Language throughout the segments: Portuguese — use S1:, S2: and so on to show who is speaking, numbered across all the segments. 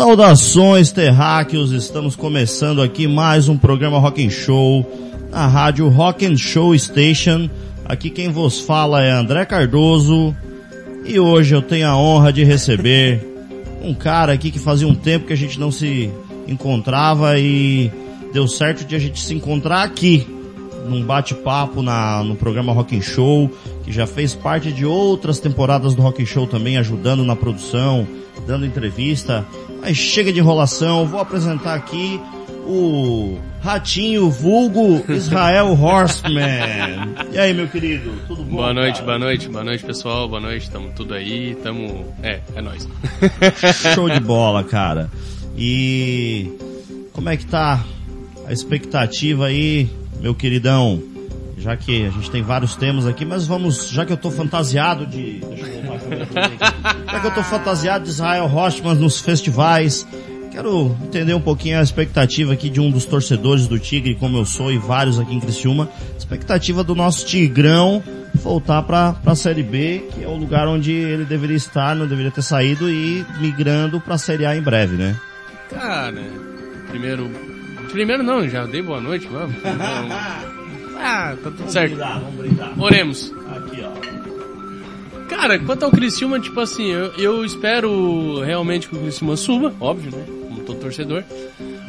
S1: Saudações terráqueos, estamos começando aqui mais um programa Rock and Show na rádio Rock and Show Station. Aqui quem vos fala é André Cardoso e hoje eu tenho a honra de receber um cara aqui que fazia um tempo que a gente não se encontrava e deu certo de a gente se encontrar aqui num bate-papo no programa Rock and Show, que já fez parte de outras temporadas do Rock and Show também ajudando na produção, dando entrevista. Mas chega de enrolação, vou apresentar aqui o Ratinho Vulgo Israel Horseman. E aí, meu querido, tudo bom?
S2: Boa noite,
S1: cara?
S2: boa noite, boa noite, pessoal. Boa noite, tamo tudo aí, tamo. É, é nóis.
S1: Show de bola, cara. E como é que tá a expectativa aí, meu queridão? Já que a gente tem vários temas aqui, mas vamos, já que eu tô fantasiado de. Deixa eu a aqui. Já que eu tô fantasiado de Israel Rochman nos festivais, quero entender um pouquinho a expectativa aqui de um dos torcedores do Tigre, como eu sou, e vários aqui em Criciúma. Expectativa do nosso Tigrão voltar pra, pra Série B, que é o lugar onde ele deveria estar, não deveria ter saído, e migrando pra Série A em breve, né?
S2: Cara, primeiro. Primeiro não, já dei boa noite, vamos. Ah, tá tudo certo.
S1: vamos brindar.
S2: Oremos.
S1: Aqui, ó.
S2: Cara, quanto ao Criciúma, tipo assim, eu, eu espero realmente que o Criciúma suba, óbvio, né? Como todo torcedor.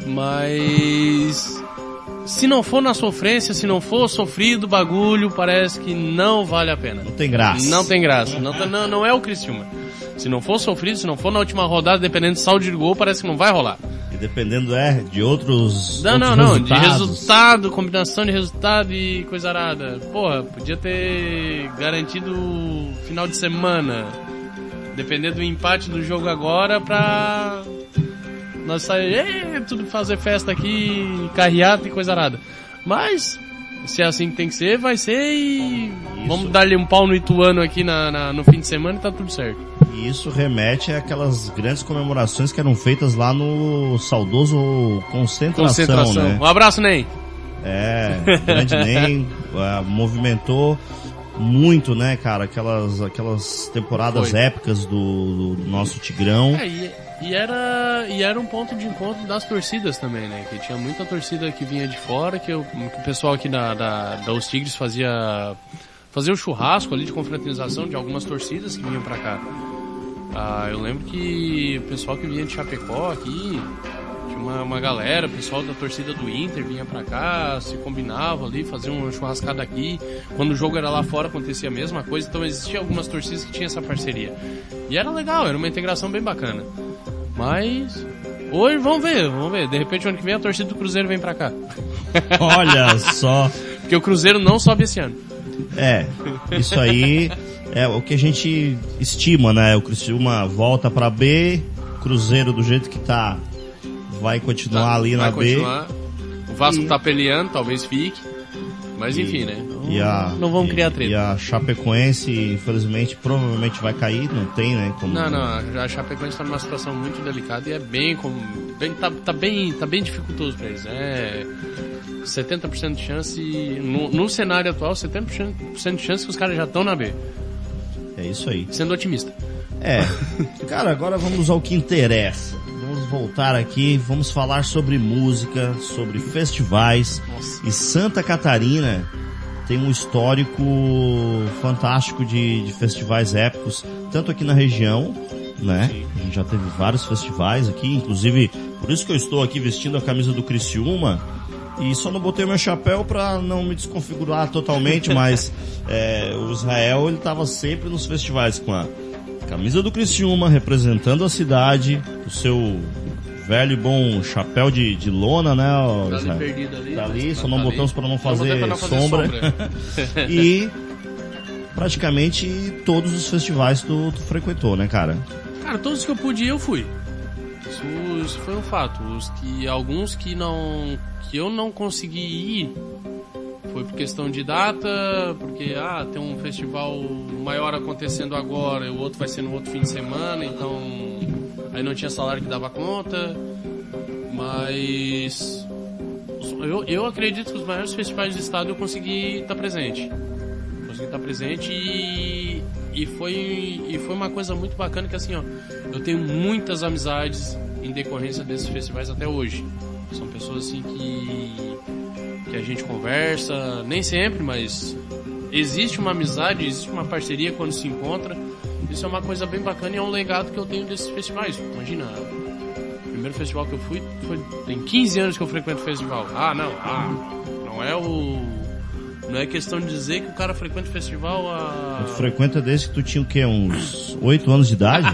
S2: Mas. Se não for na sofrência, se não for sofrido bagulho, parece que não vale a pena.
S1: Não tem graça.
S2: Não tem graça. Não, tá- não, não é o Criciúma. Se não for sofrido, se não for na última rodada, dependendo de saldo de gol, parece que não vai rolar.
S1: E dependendo, é, de outros.
S2: Não, não,
S1: outros
S2: não. De
S1: resultados.
S2: resultado, combinação de resultado e coisa arada. Porra, podia ter garantido final de semana. Depender do empate do jogo agora pra nós sair, "Ê, tudo fazer festa aqui, carreata e coisa arada. Mas, se é assim que tem que ser, vai ser e vamos dar-lhe um pau no Ituano aqui na, na- no fim de semana e tá tudo certo.
S1: E isso remete àquelas grandes comemorações que eram feitas lá no saudoso Concentração,
S2: Concentração.
S1: né?
S2: Um abraço, Ney.
S1: É, grande nem ah, movimentou muito, né, cara? Aquelas, aquelas temporadas
S2: Foi.
S1: épicas do, do nosso Tigrão.
S2: É, e, e era, e era um ponto de encontro das torcidas também, né? Que tinha muita torcida que vinha de fora, que, o- que o pessoal aqui da, da, da Os Tigres fazia, fazia o churrasco ali de confraternização de algumas torcidas que vinham pra cá. Ah, eu lembro que o pessoal que vinha de Chapecó aqui, tinha uma, uma galera, o pessoal da torcida do Inter vinha pra cá, se combinava ali, fazia uma churrascada aqui. Quando o jogo era lá fora acontecia a mesma coisa, então existia algumas torcidas que tinham essa parceria. E era legal, era uma integração bem bacana. Mas hoje vamos ver, vamos ver. De repente ano que vem a torcida do Cruzeiro vem pra cá.
S1: Olha só.
S2: Porque o Cruzeiro não sobe esse ano.
S1: É, isso aí é o que a gente estima, né? O Criciúma volta pra B, Cruzeiro do jeito que tá vai continuar
S2: Tá,
S1: ali
S2: vai
S1: na B.
S2: O Vasco
S1: E-
S2: tá peleando, talvez fique. Mas enfim, né?
S1: E a,
S2: não vamos
S1: e-
S2: criar treta.
S1: E a Chapecoense, infelizmente, provavelmente vai cair, não tem, né? Como...
S2: Não, não, a Chapecoense tá numa situação muito delicada e é bem como. Bem, tá, tá bem, tá bem dificultoso pra eles. É 70% de chance. No, no cenário atual, 70% de chance que os caras já estão na B.
S1: É isso aí.
S2: Sendo otimista.
S1: É. Cara, agora vamos ao que interessa. Vamos voltar aqui, vamos falar sobre música, sobre festivais.
S2: Nossa.
S1: E Santa Catarina tem um histórico fantástico de, de festivais épicos, tanto aqui na região, né? A gente já teve vários festivais aqui, inclusive por isso que eu estou aqui vestindo a camisa do Criciúma. E só não botei meu chapéu pra não me desconfigurar totalmente, mas é, o Israel ele tava sempre nos festivais com a camisa do Criciúma, representando a cidade, o seu velho e bom chapéu de, de lona, né? ó,
S2: Tá ali perdido ali.
S1: Tá ali, só não
S2: ali.
S1: botamos pra não
S2: não fazer
S1: sombra.
S2: sombra.
S1: e praticamente todos os festivais tu, tu frequentou, né, cara?
S2: Cara, todos que eu pude ir, eu fui. Isso, isso foi um fato. Os que, alguns que não. que eu não consegui ir foi por questão de data, porque ah, tem um festival maior acontecendo agora, e o outro vai ser no outro fim de semana, então aí não tinha salário que dava conta. Mas eu, eu acredito que os maiores festivais do estado eu consegui estar presente. Consegui estar presente e, e foi e foi uma coisa muito bacana que assim, ó, eu tenho muitas amizades em decorrência desses festivais até hoje. São pessoas assim que, que a gente conversa, nem sempre, mas existe uma amizade, existe uma parceria quando se encontra. Isso é uma coisa bem bacana e é um legado que eu tenho desses festivais. Imagina, o primeiro festival que eu fui, foi, tem 15 anos que eu frequento o festival. Ah, não, ah, não é o não é questão de dizer que o cara frequenta o festival a.
S1: Tu frequenta desde que tu tinha o quê? Uns 8 anos de idade?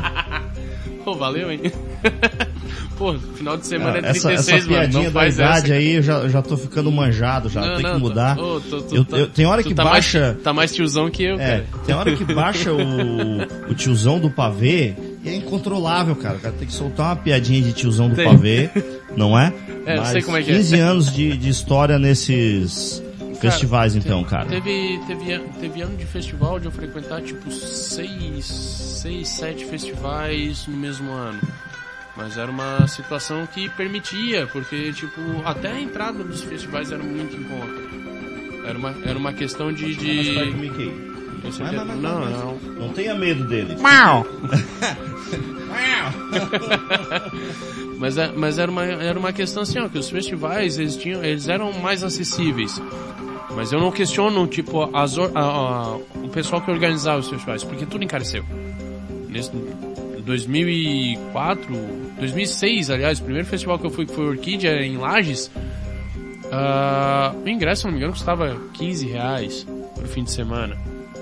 S2: Pô, valeu, hein? Pô, final de semana
S1: Ah,
S2: é 36,
S1: essa, essa
S2: mano.
S1: piadinha
S2: Não
S1: da
S2: faz
S1: idade
S2: essa.
S1: aí, eu já, já tô ficando manjado, já
S2: Não,
S1: tem que mudar.
S2: Tá, Ô, tu- tu
S1: Eu-
S2: tá-
S1: eu- tem hora que
S2: tá
S1: baixa-
S2: Mais, tá mais tiozão que eu,
S1: É,
S2: cara.
S1: tem hora que baixa o, o tiozão do pavê e é incontrolável, cara. O cara tem que soltar uma piadinha de tiozão do
S2: Tem.
S1: pavê, não é?
S2: É, eu
S1: Mas
S2: sei como é que é.
S1: 15 anos de, de história nesses festivais, então, cara.
S2: Teve, teve, teve ano de festival de eu frequentar tipo seis, seis, sete festivais no mesmo ano. Mas era uma situação que permitia, porque tipo, até a entrada dos festivais era muito em conta. Era uma, era uma questão de. de...
S1: Mickey. Vai,
S2: que-
S1: vai, vai,
S2: não, não.
S1: Não tenha medo dele.
S2: Mas, é- mas era, uma, era uma questão assim, ó, que os festivais, eles, tinham, eles eram mais acessíveis. Mas eu não questiono, tipo, as, or- a- a- o pessoal que organizava os festivais, porque tudo encareceu. Nesse, 2004, 2006, aliás, o primeiro festival que eu fui, foi Orquídea, em Lages, ah, o ingresso, se não me engano, custava 15 reais pro fim de semana.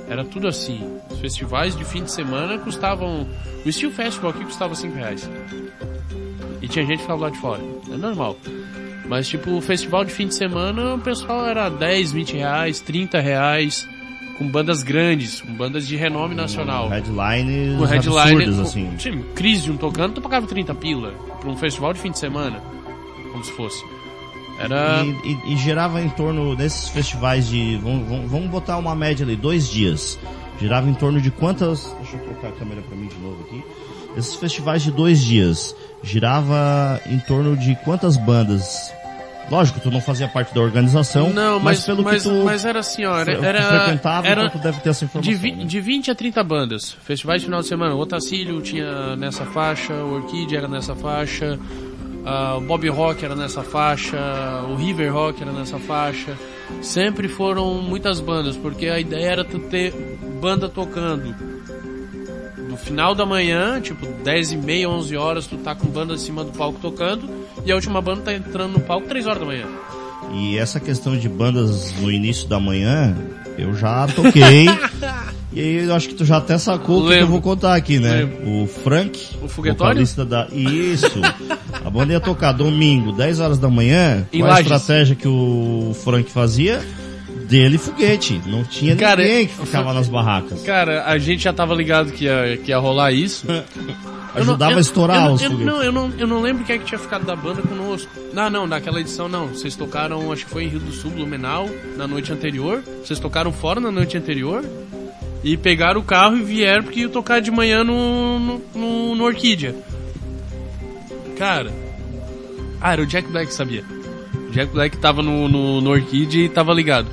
S2: Era tudo assim. Os festivais de fim de semana custavam... O Steel Festival aqui custava 5 reais. E tinha gente que ficava lá de fora. É normal. Mas, tipo, o festival de fim de semana, o pessoal era 10, 20 reais, 30 reais, com bandas grandes, com bandas de renome nacional.
S1: Headlines
S2: O headline,
S1: absurdas,
S2: o-
S1: assim.
S2: Time, Crisium tocando, tu pagava 30 pila pra um festival de fim de semana. Como se fosse. Era.
S1: E, e- e gerava em torno desses festivais de. Vamos, vamos- vamos botar uma média ali, dois dias. Girava em torno de quantas. Deixa eu trocar a câmera pra mim de novo aqui. Esses festivais de dois dias. Girava em torno de quantas bandas? Lógico, tu não fazia parte da organização.
S2: Não, mas,
S1: pelo
S2: mas,
S1: que tu,
S2: mas era assim, ó. Era,
S1: frequentava,
S2: era
S1: então tu deve ter essa informação.
S2: de, vi-
S1: né?
S2: de 20 a 30 bandas. Festivais de final de semana. O Otacílio tinha nessa faixa, o Orquídea era nessa faixa, ah, o Bob Rock era nessa faixa, o River Rock era nessa faixa. Sempre foram muitas bandas, porque a ideia era tu ter banda tocando. No final da manhã, tipo 10 e meia, 11 horas, tu tá com banda em cima do palco tocando, e a última banda tá entrando no palco 3 horas da manhã.
S1: E essa questão de bandas no início da manhã, eu já toquei. e aí eu acho que tu já até sacou o que eu vou contar aqui, né?
S2: Lembro.
S1: O Frank,
S2: O foguetório?
S1: vocalista da. Isso! A banda ia tocar domingo, 10 horas da manhã.
S2: Em
S1: qual a estratégia que o Frank fazia? Dele foguete. Não tinha
S2: Cara,
S1: ninguém que ficava nas barracas.
S2: Cara, a gente já tava ligado que ia, que ia rolar isso. Não-
S1: Ajudava
S2: eu-
S1: a estourar
S2: eu,
S1: os
S2: eu,
S1: foguetes.
S2: Não, eu não, eu não lembro quem é que tinha ficado da banda conosco. Não, não, naquela edição não. Vocês tocaram, acho que foi em Rio do Sul, Blumenau, na noite anterior. Vocês tocaram fora na noite anterior. E pegaram o carro e vieram porque iam tocar de manhã no, no, no, no Orquídea. Cara. Ah, era o Jack Black que sabia. O Jack Black tava no, no, no Orquídea e tava ligado.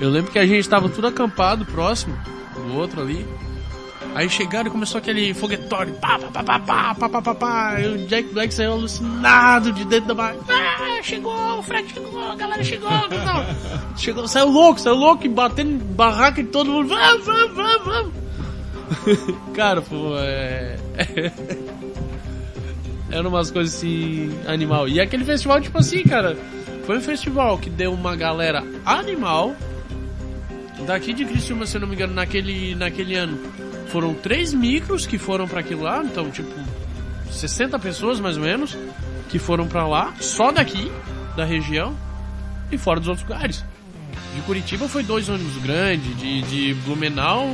S2: Eu lembro que a gente tava tudo acampado próximo do outro ali. Aí chegaram e começou aquele foguetório. Pá, pá, pá, pá, pá, pá, pá, pá. E o Jack Black saiu alucinado de dentro da barra. Ah, chegou, o Fred chegou, a galera chegou. Não. chegou saiu louco, saiu louco e batendo barraca e todo mundo. Vamos, vamos, vamos, vamos. Cara, pô, é... Eram umas coisas assim, animal. E aquele festival, tipo assim, cara, foi um festival que deu uma galera animal Daqui de Criciúma, se eu não me engano, naquele, naquele ano, foram três micros que foram pra aquilo lá, então, tipo, 60 pessoas mais ou menos, que foram pra lá, só daqui, da região, e fora dos outros lugares. De Curitiba foi dois ônibus grandes, de, de Blumenau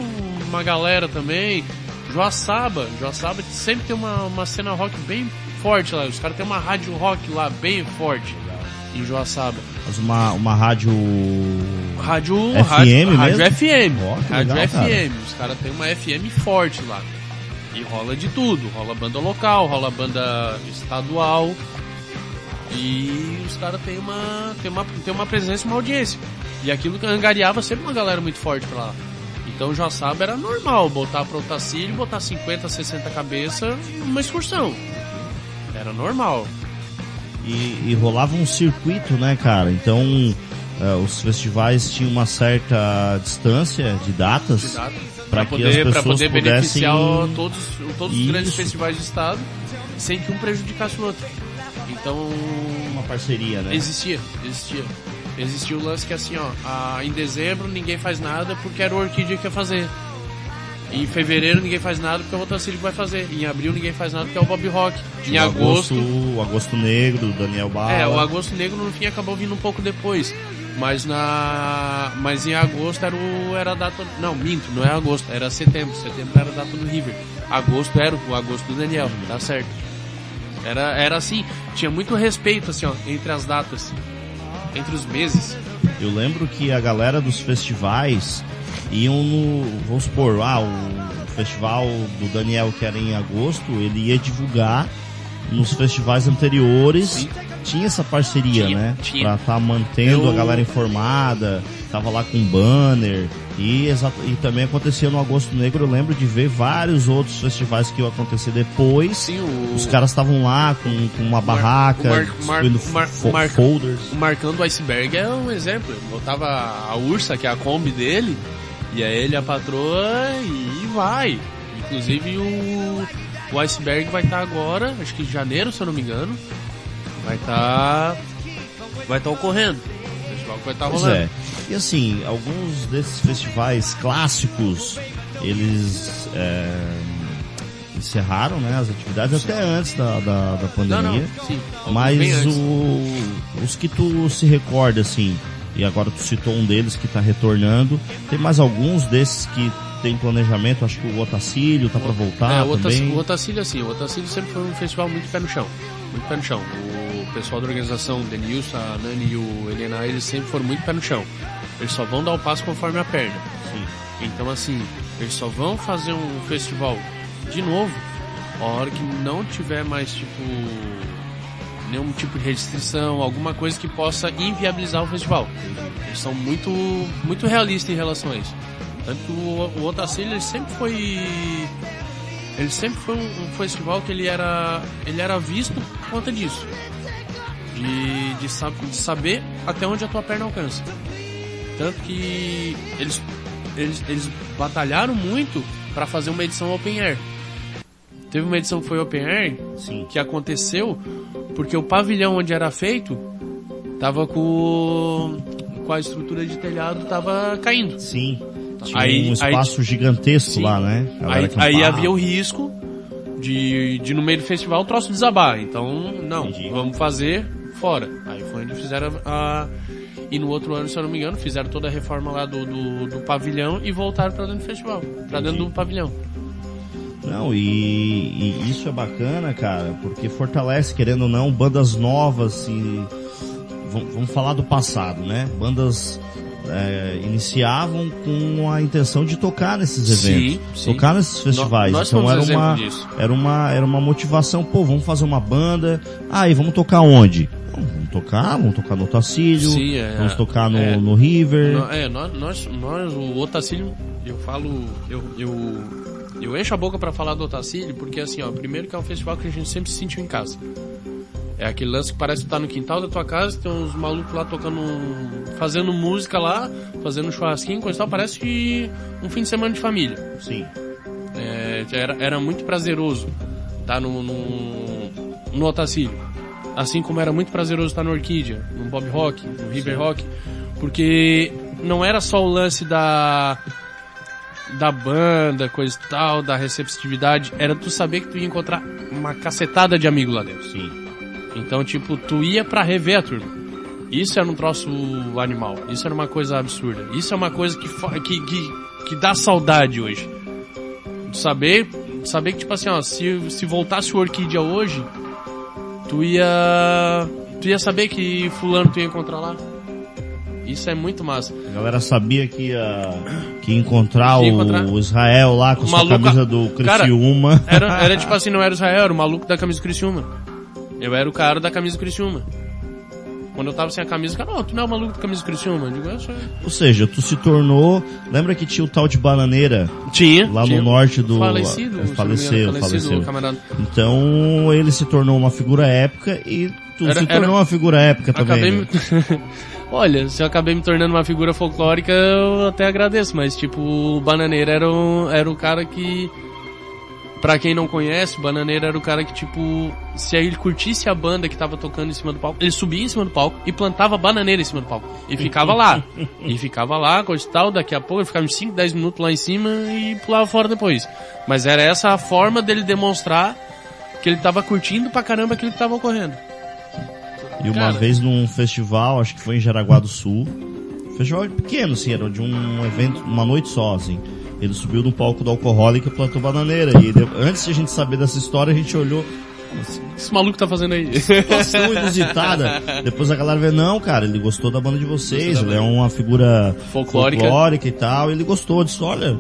S2: uma galera também, Joaçaba, Joaçaba sempre tem uma, uma cena rock bem forte lá, os caras têm uma rádio rock lá bem forte em Joaçaba.
S1: Mas uma, uma rádio.
S2: Rádio
S1: FM
S2: rádio, rádio? FM.
S1: Que
S2: rádio
S1: legal, cara.
S2: FM. Os caras têm uma FM forte lá. E rola de tudo. Rola banda local, rola banda estadual. E os caras têm uma, têm uma, têm uma presença e uma audiência. E aquilo que angariava sempre uma galera muito forte pra lá. Então Joaçaba era normal botar pro Otacílio, botar 50, 60 cabeças numa excursão. Era normal.
S1: E, e rolava um circuito, né, cara? Então, uh, os festivais tinham uma certa distância de datas.
S2: De data.
S1: Que
S2: poder,
S1: as
S2: pra
S1: pessoas
S2: poder
S1: pudessem-
S2: beneficiar todos, todos os grandes festivais do estado sem que um prejudicasse o outro. Então,
S1: Uma parceria, né?
S2: Existia, existia. Existia o lance que assim, ó, ah, em dezembro ninguém faz nada porque era o Orquídea que ia fazer. Em fevereiro ninguém faz nada porque é o Otacílio que vai fazer. Em abril ninguém faz nada porque é o Bob Rock. Em
S1: O
S2: agosto.
S1: O Agosto Negro, Daniel Bala.
S2: É, o Agosto Negro no fim acabou vindo um pouco depois. Mas na. Mas em agosto era, o, era a data. Não, minto, não é agosto, era setembro. Setembro era a data do River. Agosto era o agosto do Daniel, tá certo. Era, era assim, tinha muito respeito assim, ó, entre as datas. Entre os meses.
S1: Eu lembro que a galera dos festivais iam no. Vamos supor, ah, o festival do Daniel que era em agosto, ele ia divulgar nos festivais anteriores.
S2: Sim.
S1: Tinha essa parceria,
S2: Tinha,
S1: né?
S2: tinha.
S1: Pra estar mantendo
S2: Eu-
S1: a galera informada, tava lá com banner. E, e também acontecia no Agosto Negro, eu lembro de ver vários outros festivais que iam acontecer depois.
S2: Sim, o.
S1: Os caras estavam lá com, com uma
S2: Mar-
S1: barraca,
S2: o Mar- Mar- Mar-
S1: fo-
S2: Mar-
S1: folders.
S2: O Marcando Iceberg é um exemplo. Ele botava a Ursa, que é a Kombi dele, e aí ele a patroa e vai. Inclusive o, o Iceberg vai estar agora, acho que em janeiro, se eu não me engano. Vai estar. vai estar ocorrendo. O festival que vai estar
S1: Pois
S2: rolando.
S1: é. E assim, alguns desses festivais clássicos, eles é, encerraram né, as atividades até antes da, da, da
S2: Não,
S1: pandemia.
S2: não, sim. alguns bem
S1: Mas o, os que tu se recorda, assim, e agora tu citou um deles que está retornando, tem mais alguns desses que tem planejamento, acho que o Otacílio tá para voltar
S2: É, o Otac-
S1: também.
S2: o Otacílio, assim, o Otacílio sempre foi um festival muito pé no chão. Muito pé no chão. O pessoal da organização, o Denilson, a Nani e o Helena, eles sempre foram muito pé no chão. Eles só vão dar o passo conforme a perna.
S1: Sim.
S2: Então, assim, eles só vão fazer um festival de novo a hora que não tiver mais, tipo, nenhum tipo de restrição, alguma coisa que possa inviabilizar o festival. Eles são muito, muito realistas em relação a isso. Tanto que o, o Otacílio, ele sempre foi... Ele sempre foi um, um festival que ele era, ele era visto por conta disso. De, de, de saber até onde a tua perna alcança. Tanto que eles, eles, eles batalharam muito para fazer uma edição Open Air. Teve uma edição que foi Open Air
S1: Sim.
S2: que aconteceu porque o pavilhão onde era feito tava com, com a estrutura de telhado tava caindo.
S1: Sim. Tinha
S2: Aí-
S1: um espaço gigantesco
S2: Sim.
S1: lá, né?
S2: Aí, aí havia o risco de, de no meio do festival o troço desabar. Então, não,
S1: Entendi.
S2: vamos fazer fora. Aí foi onde fizeram a. E no outro ano, se eu não me engano, fizeram toda a reforma lá do, do, do pavilhão e voltaram pra dentro do festival. Pra dentro do pavilhão.
S1: Não, e, e isso é bacana, cara, porque fortalece, querendo ou não, bandas novas e. Vamos falar do passado, né? Bandas é, iniciavam com a intenção de tocar nesses eventos,
S2: sim.
S1: tocar nesses festivais.
S2: nós
S1: então era uma,
S2: disso.
S1: era uma era uma motivação, pô, vamos fazer uma banda. Ah, e vamos tocar onde? Vamos tocar, vamos tocar no Otacílio,
S2: Sim, é,
S1: vamos tocar no,
S2: é.
S1: no River.
S2: Nó- É, nós, nós, nós, o Otacílio, eu falo, eu, eu, eu encho a boca pra falar do Otacílio, porque assim, ó, primeiro que é um festival que a gente sempre se sentiu em casa. É aquele lance que parece que tá no quintal da tua casa, tem uns malucos lá tocando, fazendo música lá, fazendo churrasquinho, coisa e tal, parece que um fim de semana de família.
S1: Sim.
S2: É, era, era muito prazeroso estar no, no, no Otacílio. Assim como era muito prazeroso estar no Orquídea, no Bob Rock, no River Rock, porque não era só o lance da da banda, coisa e tal, da receptividade, era tu saber que tu ia encontrar uma cacetada de amigo lá dentro.
S1: Sim.
S2: Então, tipo, tu ia pra rever a turma. Isso era um troço animal. Isso era uma coisa absurda. Isso é uma coisa que, que, que, que dá saudade hoje. Saber, saber que, tipo assim, ó, se, se voltasse o Orquídea hoje, tu ia. Tu ia saber que fulano tu ia encontrar lá. Isso é muito massa.
S1: A galera sabia que ia, que ia encontrar,
S2: Ia
S1: o,
S2: encontrar.
S1: o Israel lá com
S2: maluco-
S1: camisa do
S2: Cara,
S1: Criciúma.
S2: Era, era tipo assim, não era Israel, era o maluco da camisa do Criciúma. Eu era o cara da camisa Criciúma. Quando eu tava sem a camisa, o cara, oh, tu não é o maluco da camisa Criciúma? Eu digo, eu sou.
S1: Ou seja, tu se tornou. Lembra que tinha o tal de bananeira?
S2: Tinha.
S1: Lá
S2: tinha.
S1: no norte do.
S2: Falecido.
S1: é, Faleceu,
S2: falecido,
S1: faleceu.
S2: camarada.
S1: Então ele se tornou uma figura épica e tu
S2: Era-
S1: se tornou
S2: era-
S1: uma figura épica também.
S2: Acabei
S1: né?
S2: Olha, se eu acabei me tornando uma figura folclórica, eu até agradeço, mas tipo, o Bananeira era, um, era o cara que. Pra quem não conhece, o Bananeira era o cara que, tipo, se ele curtisse a banda que tava tocando em cima do palco, ele subia em cima do palco e plantava bananeira em cima do palco. E ficava lá. e ficava lá, coisa e tal, daqui a pouco ele ficava uns 5, 10 minutos lá em cima e pulava fora depois. Mas era essa a forma dele demonstrar que ele tava curtindo pra caramba aquilo que tava ocorrendo.
S1: E uma
S2: Cara.
S1: vez num festival, acho que foi em Jaraguá do Sul. Festival pequeno, assim, era de um evento, uma noite só, assim. Ele subiu no palco do alcoólico e plantou bananeira. E antes de a gente saber dessa história, a gente olhou.
S2: O que esse maluco tá fazendo aí?
S1: situação inusitada. Depois a galera vê, não, cara, ele gostou da banda de vocês, ele é uma figura
S2: Folclórica.
S1: folclórica e tal, ele gostou disso, olha.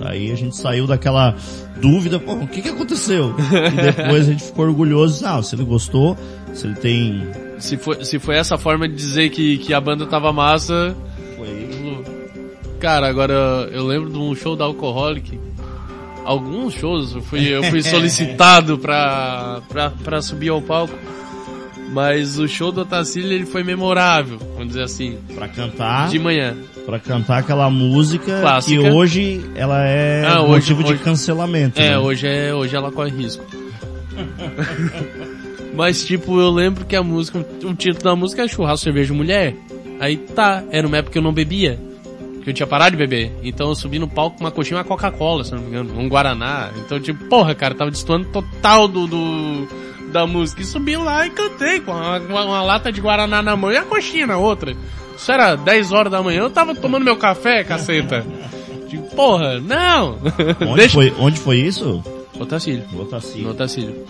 S1: Aí a gente saiu daquela dúvida, pô, o que que aconteceu? E depois a gente ficou orgulhoso, ah, se ele gostou, se ele tem...
S2: Se foi, se foi essa forma de dizer que, que a banda tava massa.
S1: Foi...
S2: Cara, agora eu lembro de um show da Alcoholic. Alguns shows eu fui, eu fui solicitado pra, pra, pra subir ao palco. Mas o show do Otacílio ele foi memorável, vamos dizer assim.
S1: Pra cantar,
S2: De manhã.
S1: pra cantar aquela música
S2: Clássica.
S1: que hoje ela é
S2: Ah, hoje-
S1: motivo de
S2: hoje-
S1: cancelamento.
S2: É,
S1: né?
S2: hoje, é, hoje ela corre risco. Mas tipo, eu lembro que a música, o título da música é Churrasco, Cerveja Mulher. Aí tá, era uma época que eu não bebia. Que eu tinha parado de beber. Então eu subi no palco com uma coxinha e uma Coca-Cola, se não me engano. Um Guaraná. Então, tipo, porra, cara, tava destoando total do, do- da música. E subi lá e cantei com uma, uma- uma lata de Guaraná na mão e a coxinha na outra. Isso era 10 horas da manhã, eu tava tomando meu café, caceta. Tipo, porra, não!
S1: Onde,
S2: Deixa...
S1: foi, onde foi isso?
S2: Otacílio.
S1: Otacílio.
S2: Otacílio.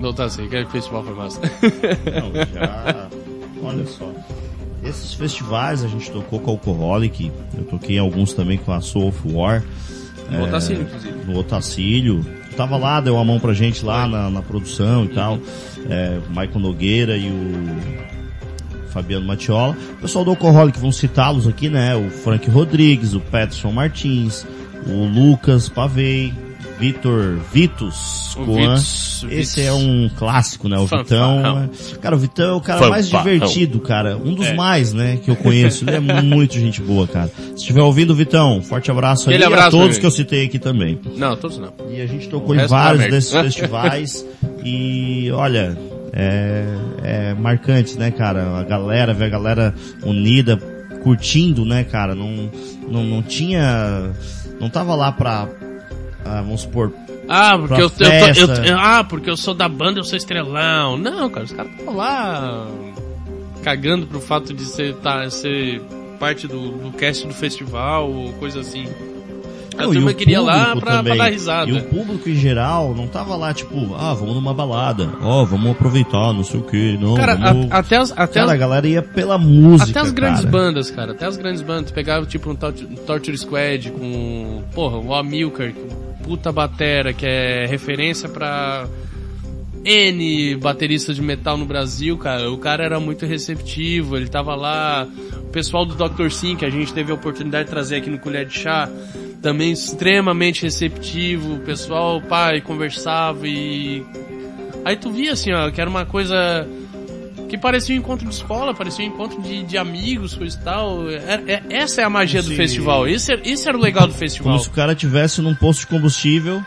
S2: Otacílio, que festival foi massa.
S1: Não, já. Olha só. Esses festivais a gente tocou com a Alcoholic, eu toquei alguns também com a Soul of War.
S2: No Otacílio, inclusive.
S1: No Otacílio. Tava lá, deu a mão pra gente lá na, na produção e tal. É, o Michael Nogueira e o Fabiano Matiola. O pessoal do Alcoholic, vão citá-los aqui, né? O Frank Rodrigues, o Peterson Martins, o Lucas Pavei, Vitor Vitus Coan. Esse é um clássico, né? O
S2: Fanfarrão.
S1: Vitão. Cara, o Vitão é o cara
S2: Fanfarrão.
S1: mais divertido, cara. Um dos
S2: É.
S1: mais, né, que eu conheço. Ele é muito gente boa, cara. Se estiver ouvindo, Vitão, forte abraço aí
S2: Aquele
S1: a
S2: abraço,
S1: todos que eu citei aqui também.
S2: Não, todos não.
S1: E a gente tocou em
S2: tá
S1: vários desses festivais e olha, é, é marcante, né, cara? A galera, ver a galera unida, curtindo, né, cara? Não, não, não tinha, não tava lá pra, ah, vamos supor,
S2: Ah, porque eu, eu, tô- eu- ah, porque eu sou da banda, eu sou estrelão. Não, cara, os caras estão lá cagando pro fato de ser, tá, ser parte do, do cast do festival, ou coisa assim. A
S1: Não,
S2: turma queria lá pra, pra dar risada.
S1: E o público em geral não tava lá, tipo, ah, vamos numa balada, ó, vamos aproveitar, não sei o que, não,
S2: Cara,
S1: vamos...
S2: a- até as, até
S1: Cara, a
S2: as,
S1: galera ia pela música,
S2: até as grandes
S1: cara.
S2: bandas, cara, até as grandes bandas. Pegava tipo um Tort- Torture Squad com, porra, o Amilcar, puta batera, que é referência pra N bateristas de metal no Brasil, cara. O cara era muito receptivo, ele tava lá. O pessoal do Dr. Sim, que a gente teve a oportunidade de trazer aqui no Colher de Chá, também extremamente receptivo. O pessoal, pai, conversava e. Aí tu via assim, ó, que era uma coisa que parecia um encontro de escola, parecia um encontro de, de amigos, coisa e tal. É- é- essa é a magia do
S1: Sim.
S2: festival. Esse, é- esse era o legal do festival.
S1: Como se o cara tivesse num posto de combustível,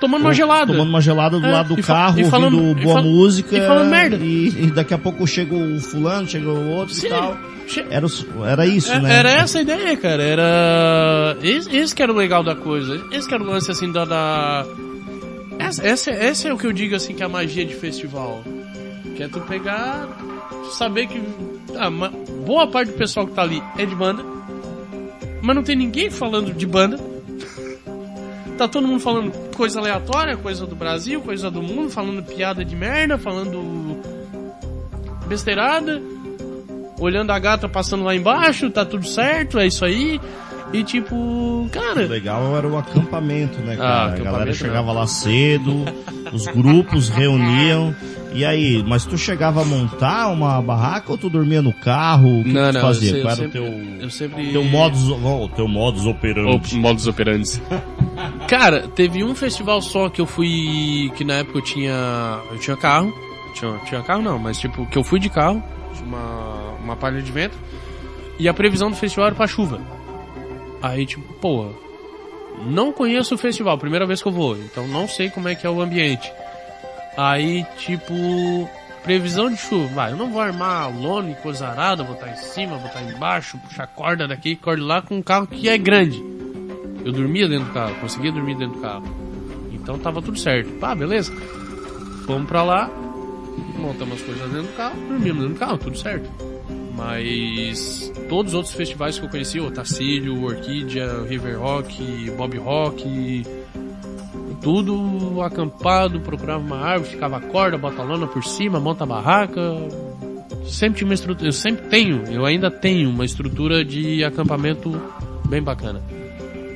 S2: Tomando uma gelada.
S1: tomando uma gelada do
S2: É,
S1: lado do
S2: e
S1: carro,
S2: e falando-
S1: ouvindo
S2: e
S1: boa
S2: fal-
S1: música.
S2: e falando merda.
S1: E, e daqui a pouco chega o fulano, chega o outro
S2: Sim.
S1: e tal. Era, era isso,
S2: É-
S1: né?
S2: Era essa a ideia, cara. Era. Esse, esse que era o legal da coisa. Esse que era o lance assim da. da... Essa, essa, essa é o que eu digo assim que é a magia de festival. Que é tu pegar. tu saber que. Ah, boa parte do pessoal que tá ali é de banda. Mas não tem ninguém falando de banda. Tá todo mundo falando coisa aleatória, coisa do Brasil, coisa do mundo, falando piada de merda, falando besteirada olhando a gata passando lá embaixo, tá tudo certo, é isso aí. E tipo, cara.
S1: O legal era o acampamento, né, cara?
S2: Ah,
S1: a galera
S2: acampamento
S1: chegava lá cedo, os grupos reuniam. E aí, mas tu chegava a montar uma barraca ou tu dormia no carro? O que
S2: Não,
S1: tu
S2: não,
S1: fazia?
S2: eu,
S1: era
S2: eu
S1: o
S2: sempre,
S1: teu,
S2: eu sempre.
S1: teu modus, oh, teu modus operandi?
S2: Ou modus operantes. Cara, teve um festival só que eu fui. Que na época eu tinha. Eu tinha carro. Tinha, tinha carro não, mas tipo, que eu fui de carro. Tinha uma, uma palha de vento. E a previsão do festival era pra chuva. Aí, tipo, pô. Não conheço o festival, primeira vez que eu vou. Então não sei como é que é o ambiente. Aí, tipo. Previsão de chuva. Vai, eu não vou armar lona e coisa arada, vou estar em cima, vou estar embaixo, puxar corda daqui, corda lá com um carro que é grande. Eu dormia dentro do carro, conseguia dormir dentro do carro. Então tava tudo certo. Pá, beleza. Fomos pra lá, montamos as coisas dentro do carro, dormimos dentro do carro, tudo certo. Mas todos os outros festivais que eu conheci, o Tacílio, Orquídea, River Rock, Bob Rock, tudo acampado, procurava uma árvore, ficava a corda, bota a lona por cima, monta a barraca. Sempre tinha uma estrutura, eu sempre tenho, eu ainda tenho uma estrutura de acampamento bem bacana.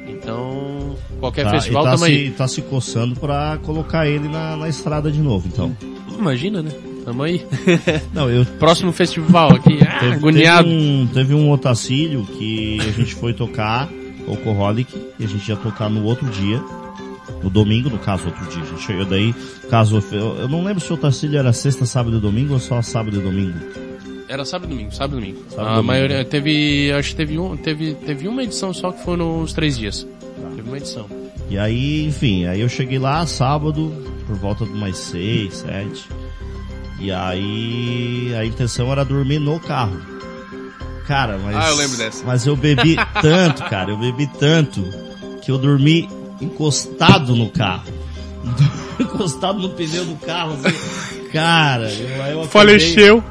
S2: Então, qualquer
S1: Tá,
S2: festival
S1: tá
S2: tamo
S1: se, tá se coçando pra colocar ele na, na estrada de novo, então.
S2: Imagina, né? Tamo aí.
S1: Não, eu
S2: Próximo festival aqui, ah,
S1: Teve,
S2: agoniado.
S1: teve um, teve um otacílio que a gente foi tocar, Alcoholic, e a gente ia tocar no outro dia. No domingo, no caso, outro dia. A gente chegou daí, caso, eu, eu não lembro se o otacílio era sexta, sábado e domingo ou só sábado e domingo.
S2: Era sábado e domingo, sábado e domingo.
S1: Sábado
S2: a
S1: domingo.
S2: maioria teve, acho que teve um, teve, teve uma edição só que foi nos três dias. Teve uma edição.
S1: E aí, enfim, aí eu cheguei lá sábado, por volta de umas seis, sete. E aí a intenção era dormir no carro. Cara, mas.
S2: Ah, eu lembro dessa.
S1: Mas eu bebi tanto, cara, eu bebi tanto que eu dormi encostado no carro. encostado no pneu do carro, assim. Cara, eu, acordei,
S2: Faleceu,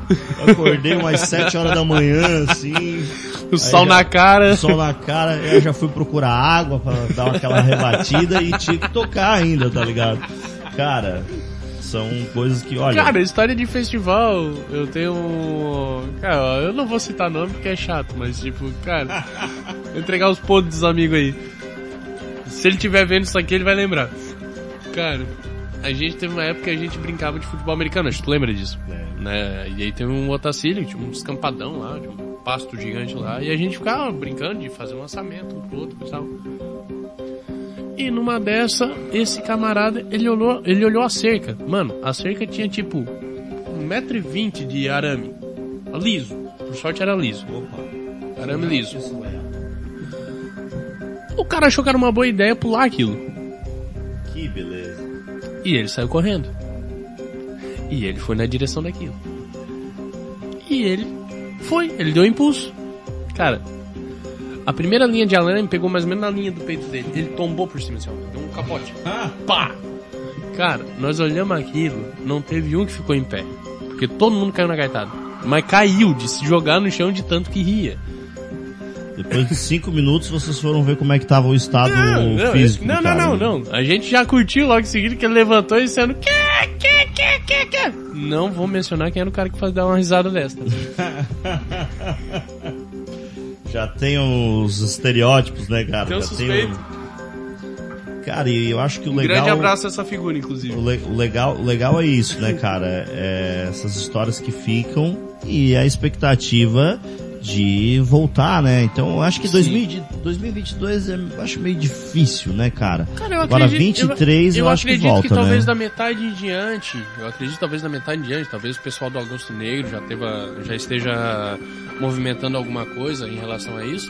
S1: eu acordei umas sete horas da manhã, assim.
S2: o sol
S1: já-
S2: na cara.
S1: Sol na cara, eu já fui procurar água pra dar aquela rebatida e tinha que tocar ainda, tá ligado? Cara, são coisas que, olha.
S2: Cara, história de festival, eu tenho. Cara, eu não vou citar nome porque é chato, mas tipo, cara, vou entregar os podres dos amigos aí. Se ele estiver vendo isso aqui, ele vai lembrar. Cara, a gente teve uma época que a gente brincava de futebol americano, acho que tu lembra disso.
S1: É.
S2: Né? E aí teve um otacílio, tinha um escampadão lá, tinha um pasto gigante lá, e a gente ficava brincando de fazer um lançamento um pro outro e tal. E numa dessa, esse camarada, ele olhou, ele olhou a cerca. Mano, a cerca tinha tipo 1,20m de arame. Liso. Por sorte era liso.
S1: Opa.
S2: Arame liso. O cara achou que era uma boa ideia pular aquilo.
S1: Que beleza.
S2: E ele saiu correndo. E ele foi na direção daquilo. E ele foi, ele deu um impulso. Cara, a primeira linha de arame pegou mais ou menos na linha do peito dele. Ele tombou por cima assim, ó, deu um capote.
S1: Ah,
S2: Pá! Cara, nós olhamos aquilo, não teve um que ficou em pé. Porque todo mundo caiu na gaitada. Mas caiu de se jogar no chão de tanto que ria.
S1: Depois de cinco minutos vocês foram ver como é que tava o estado físico.
S2: não,
S1: do
S2: não,
S1: cara,
S2: não,
S1: né?
S2: não. A gente já curtiu logo em seguida que ele levantou e dizendo que, que, que, que, que. Não vou mencionar quem era o cara que faz dar uma risada dessa.
S1: Já tem os estereótipos, né, cara?
S2: Tem um
S1: Já
S2: suspeito.
S1: o- Cara, e eu acho que o
S2: Um
S1: legal.
S2: grande abraço a essa figura, inclusive.
S1: O, le- o legal, o legal é isso, né, cara? É essas histórias que ficam e a expectativa de voltar, né? Então, eu acho que
S2: Sim.
S1: 2000 de- 2022 é, eu acho meio difícil, né, cara?
S2: Cara, eu
S1: Agora,
S2: acredito,
S1: 23 eu,
S2: eu
S1: acho que
S2: acredito
S1: volta,
S2: que talvez
S1: né?
S2: da metade em diante, eu acredito talvez da metade em diante, talvez o pessoal do Augusto Negro já, teva, já esteja movimentando alguma coisa em relação a isso,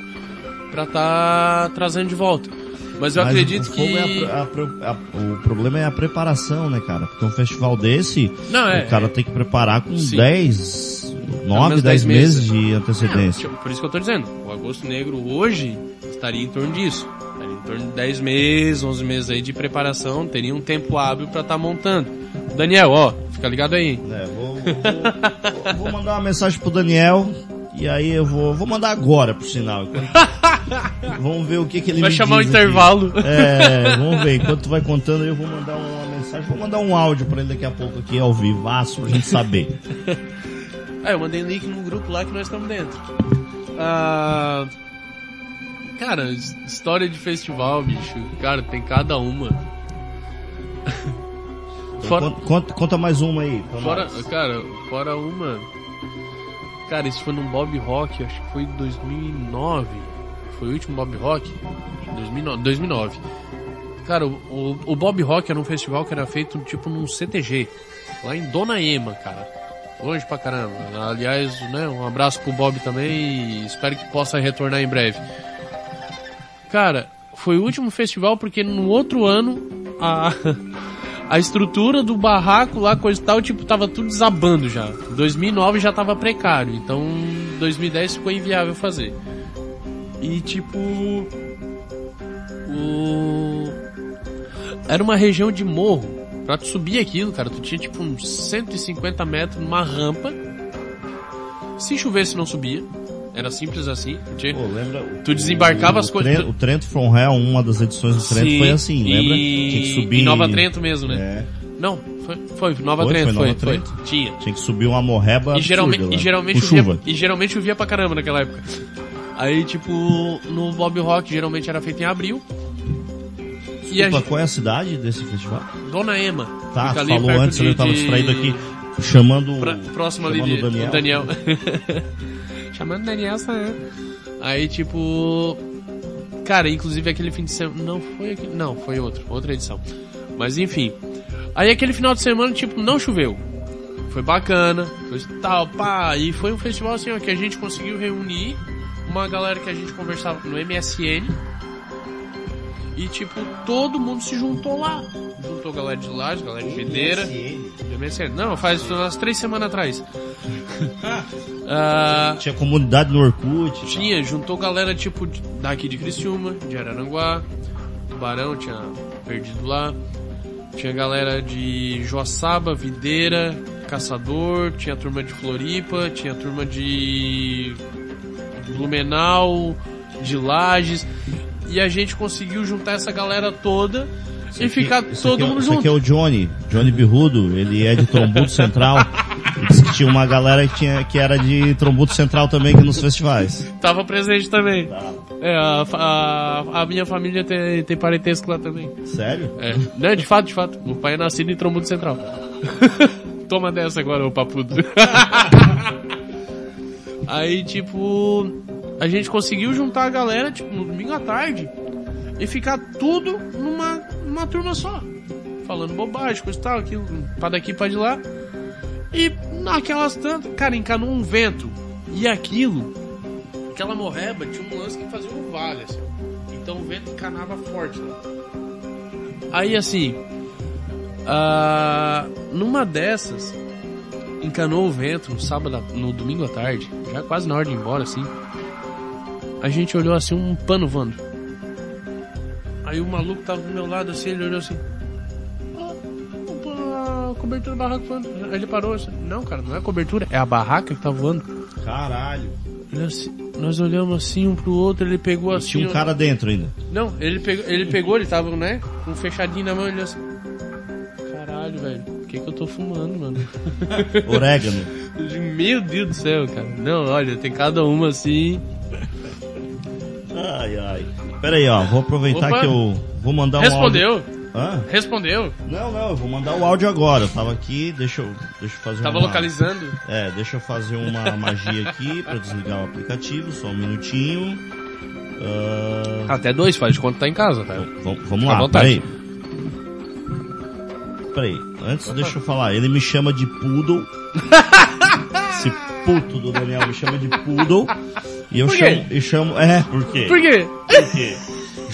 S2: pra tá trazendo de volta. Mas eu
S1: Mas
S2: acredito
S1: o
S2: que...
S1: é a- a a- o problema é a preparação, né, cara? Porque um festival desse,
S2: Não, é,
S1: o cara tem que preparar com
S2: Sim.
S1: 10, 9,
S2: menos
S1: 10
S2: 10
S1: meses
S2: meses.
S1: de antecedência.
S2: Por isso que eu tô dizendo, o Agosto Negro hoje estaria em torno disso. Estaria em torno de 10 meses, 11 meses aí de preparação, teria um tempo hábil pra estar montando. Daniel, ó, fica ligado aí.
S1: É, vou, vou- vou- mandar uma mensagem pro Daniel e aí eu vou, vou mandar agora, por sinal. Vamos ver o que, que ele
S2: Vai chamar o
S1: aqui.
S2: intervalo.
S1: É, vamos ver. Enquanto tu vai contando, eu vou mandar uma mensagem, vou mandar um áudio pra ele daqui a pouco aqui ao vivaço pra gente saber.
S2: Ah, eu mandei link no grupo lá que nós estamos dentro. Ah, Cara, his- história de festival, bicho. Cara, tem cada uma. Fora,
S1: Conta, conta- mais uma aí.
S2: fora, cara, fora uma. Cara, isso foi num Bob Rock, acho que foi em 2009. Foi o último Bob Rock? 2009. 2009. Cara, o, o- o Bob Rock era um festival que era feito tipo num CTG, lá em Dona Ema, cara. Longe pra caramba. Aliás, né, um abraço pro Bob também e espero que possa retornar em breve. Cara, foi o último festival porque no outro ano a, a estrutura do barraco lá, coisa e tal, tipo, tava tudo desabando já. 2009 já tava precário, então 2010 ficou inviável fazer. E tipo. O. Era uma região de morro. Pra tu subir aquilo, cara, tu tinha tipo uns 150 metros numa rampa. Se chovesse, não subia. Era simples assim. Tinha-
S1: Pô, lembra?
S2: Tu desembarcava
S1: o,
S2: as coisas-
S1: O Trento From Hell, uma das edições do Trento
S2: Sim,
S1: foi assim, lembra?
S2: e-
S1: Tinha que subir.
S2: Em Nova Trento mesmo, né?
S1: É,
S2: Não, foi, foi Nova
S1: Foi?
S2: Trento,
S1: Foi
S2: foi,
S1: Nova
S2: foi.
S1: Trento?
S2: Tinha.
S1: tinha que subir uma morreba.
S2: E geralmente, e, geralmente chovia,
S1: chuva.
S2: e geralmente chovia pra caramba naquela época. Aí, tipo, no Bob Rock geralmente era feito em abril.
S1: Desculpa,
S2: gente,
S1: qual é a cidade desse festival?
S2: Dona Ema.
S1: Tá,
S2: ali
S1: falou antes,
S2: de-
S1: eu tava distraído aqui, chamando...
S2: Pra, próximo ali
S1: chamando
S2: de
S1: o Daniel.
S2: o Daniel. Chamando Daniel. Aí, tipo. Cara, inclusive aquele fim de semana. Não foi aquele. Não, foi outro. Outra edição. Mas enfim. Aí aquele final de semana, tipo, não choveu. Foi bacana. Foi tal, pá. E foi um festival assim, ó, que a gente conseguiu reunir uma galera que a gente conversava no MSN. E tipo, todo mundo se juntou lá. Juntou galera de laje, galera de videira. MSN. Não, faz umas três semanas atrás. Ah,
S1: Tinha comunidade no Orkut. tal.
S2: tinha, juntou galera tipo daqui de Criciúma, de Araranguá, Tubarão tinha perdido lá. Tinha galera de Joaçaba, Videira, Caçador, tinha turma de Floripa, tinha turma de Blumenau, de Lages. E a gente conseguiu juntar essa galera toda e ficar
S1: Isso
S2: todo
S1: aqui é-
S2: mundo
S1: Isso
S2: junto.
S1: aqui é o Johnny, Johnny Birrudo, ele é de Trombudo Central. Disse que tinha uma galera que, tinha, que era de Trombudo Central também aqui nos festivais.
S2: Tava presente também. É, a, a, a minha família tem, tem parentesco lá também.
S1: Sério?
S2: É. Não, de fato, de fato. O pai é nascido em Trombudo Central. Toma dessa agora, ô papudo. Aí, tipo, a gente conseguiu juntar a galera, tipo, no domingo à tarde e ficar tudo numa, numa turma só. Falando bobagem, coisa e tal, aquilo, pra daqui pra de lá. E naquelas tantas, cara, encanou um vento. E aquilo, aquela morreba tinha um lance que fazia um vale, assim. Então o vento encanava forte lá. Aí assim, ah, numa dessas, encanou o vento no sábado, no domingo à tarde, já quase na hora de ir embora, assim. A gente olhou assim, um pano voando. Aí o maluco tava do meu lado assim, ele olhou assim. "Ah, cobertura da barraca voando. Aí ele parou assim, não cara, não é cobertura, é a barraca que tá voando.
S1: Caralho.
S2: Ele assim- nós olhamos assim um pro outro, ele pegou assim.
S1: Tinha um
S2: ó-
S1: cara dentro ainda.
S2: não, ele pegou, ele pegou, ele tava, né, com um fechadinho na mão, ele assim. Caralho, velho, o que que eu tô fumando, mano?
S1: Orégano.
S2: Meu Deus do céu, cara. Não, olha, tem cada uma assim.
S1: Ai, ai. Pera aí, ó. Vou aproveitar
S2: Opa.
S1: que eu vou mandar um
S2: Respondeu,
S1: áudio. Hã?
S2: respondeu.
S1: Não, não, eu vou mandar o áudio agora. Eu tava aqui, deixa eu, deixa eu fazer
S2: Tava
S1: uma...
S2: localizando.
S1: É, deixa eu fazer uma magia aqui pra desligar o aplicativo, só um minutinho. Ah,
S2: Até dois, faz de conta que tá em casa, tá?
S1: Vam- vamos lá, peraí. Peraí, antes deixa eu falar, ele me chama de Poodle. Esse puto do Daniel me chama de Poodle. E eu
S2: Por quê?
S1: chamo, eu chamo, é, por quê?
S2: Por quê?
S1: Porque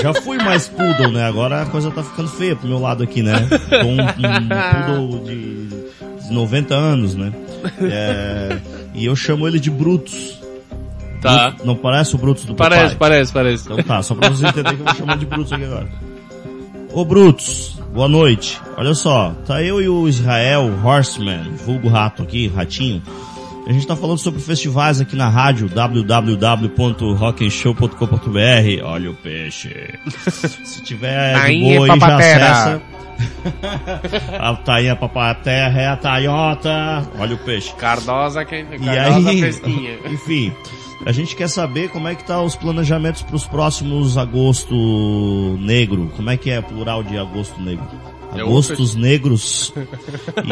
S1: já fui mais Poodle, né? Agora a coisa tá ficando feia pro meu lado aqui, né? Tô um, um Poodle de 90 anos, né? É, e eu chamo ele de Brutus.
S2: Tá.
S1: Não parece o Brutus do
S2: Parece,
S1: papai?
S2: parece, parece.
S1: Então tá, só pra vocês entenderem que eu vou chamar de Brutus aqui agora. Ô Brutus, boa noite. Olha só, tá eu e o Israel Horseman, vulgo rato aqui, ratinho. A gente tá falando sobre festivais aqui na rádio www.rockenshow.com.br. Olha o peixe. Se tiver de boa aí já acessa. a tainha papaterra é a taiota. Olha o peixe.
S2: Cardosa que
S1: E aí,
S2: fresquinha.
S1: enfim, A gente quer saber como é que tá os planejamentos para os próximos agosto negro. Como é que é plural de agosto negro?
S2: É
S1: Agostos negros.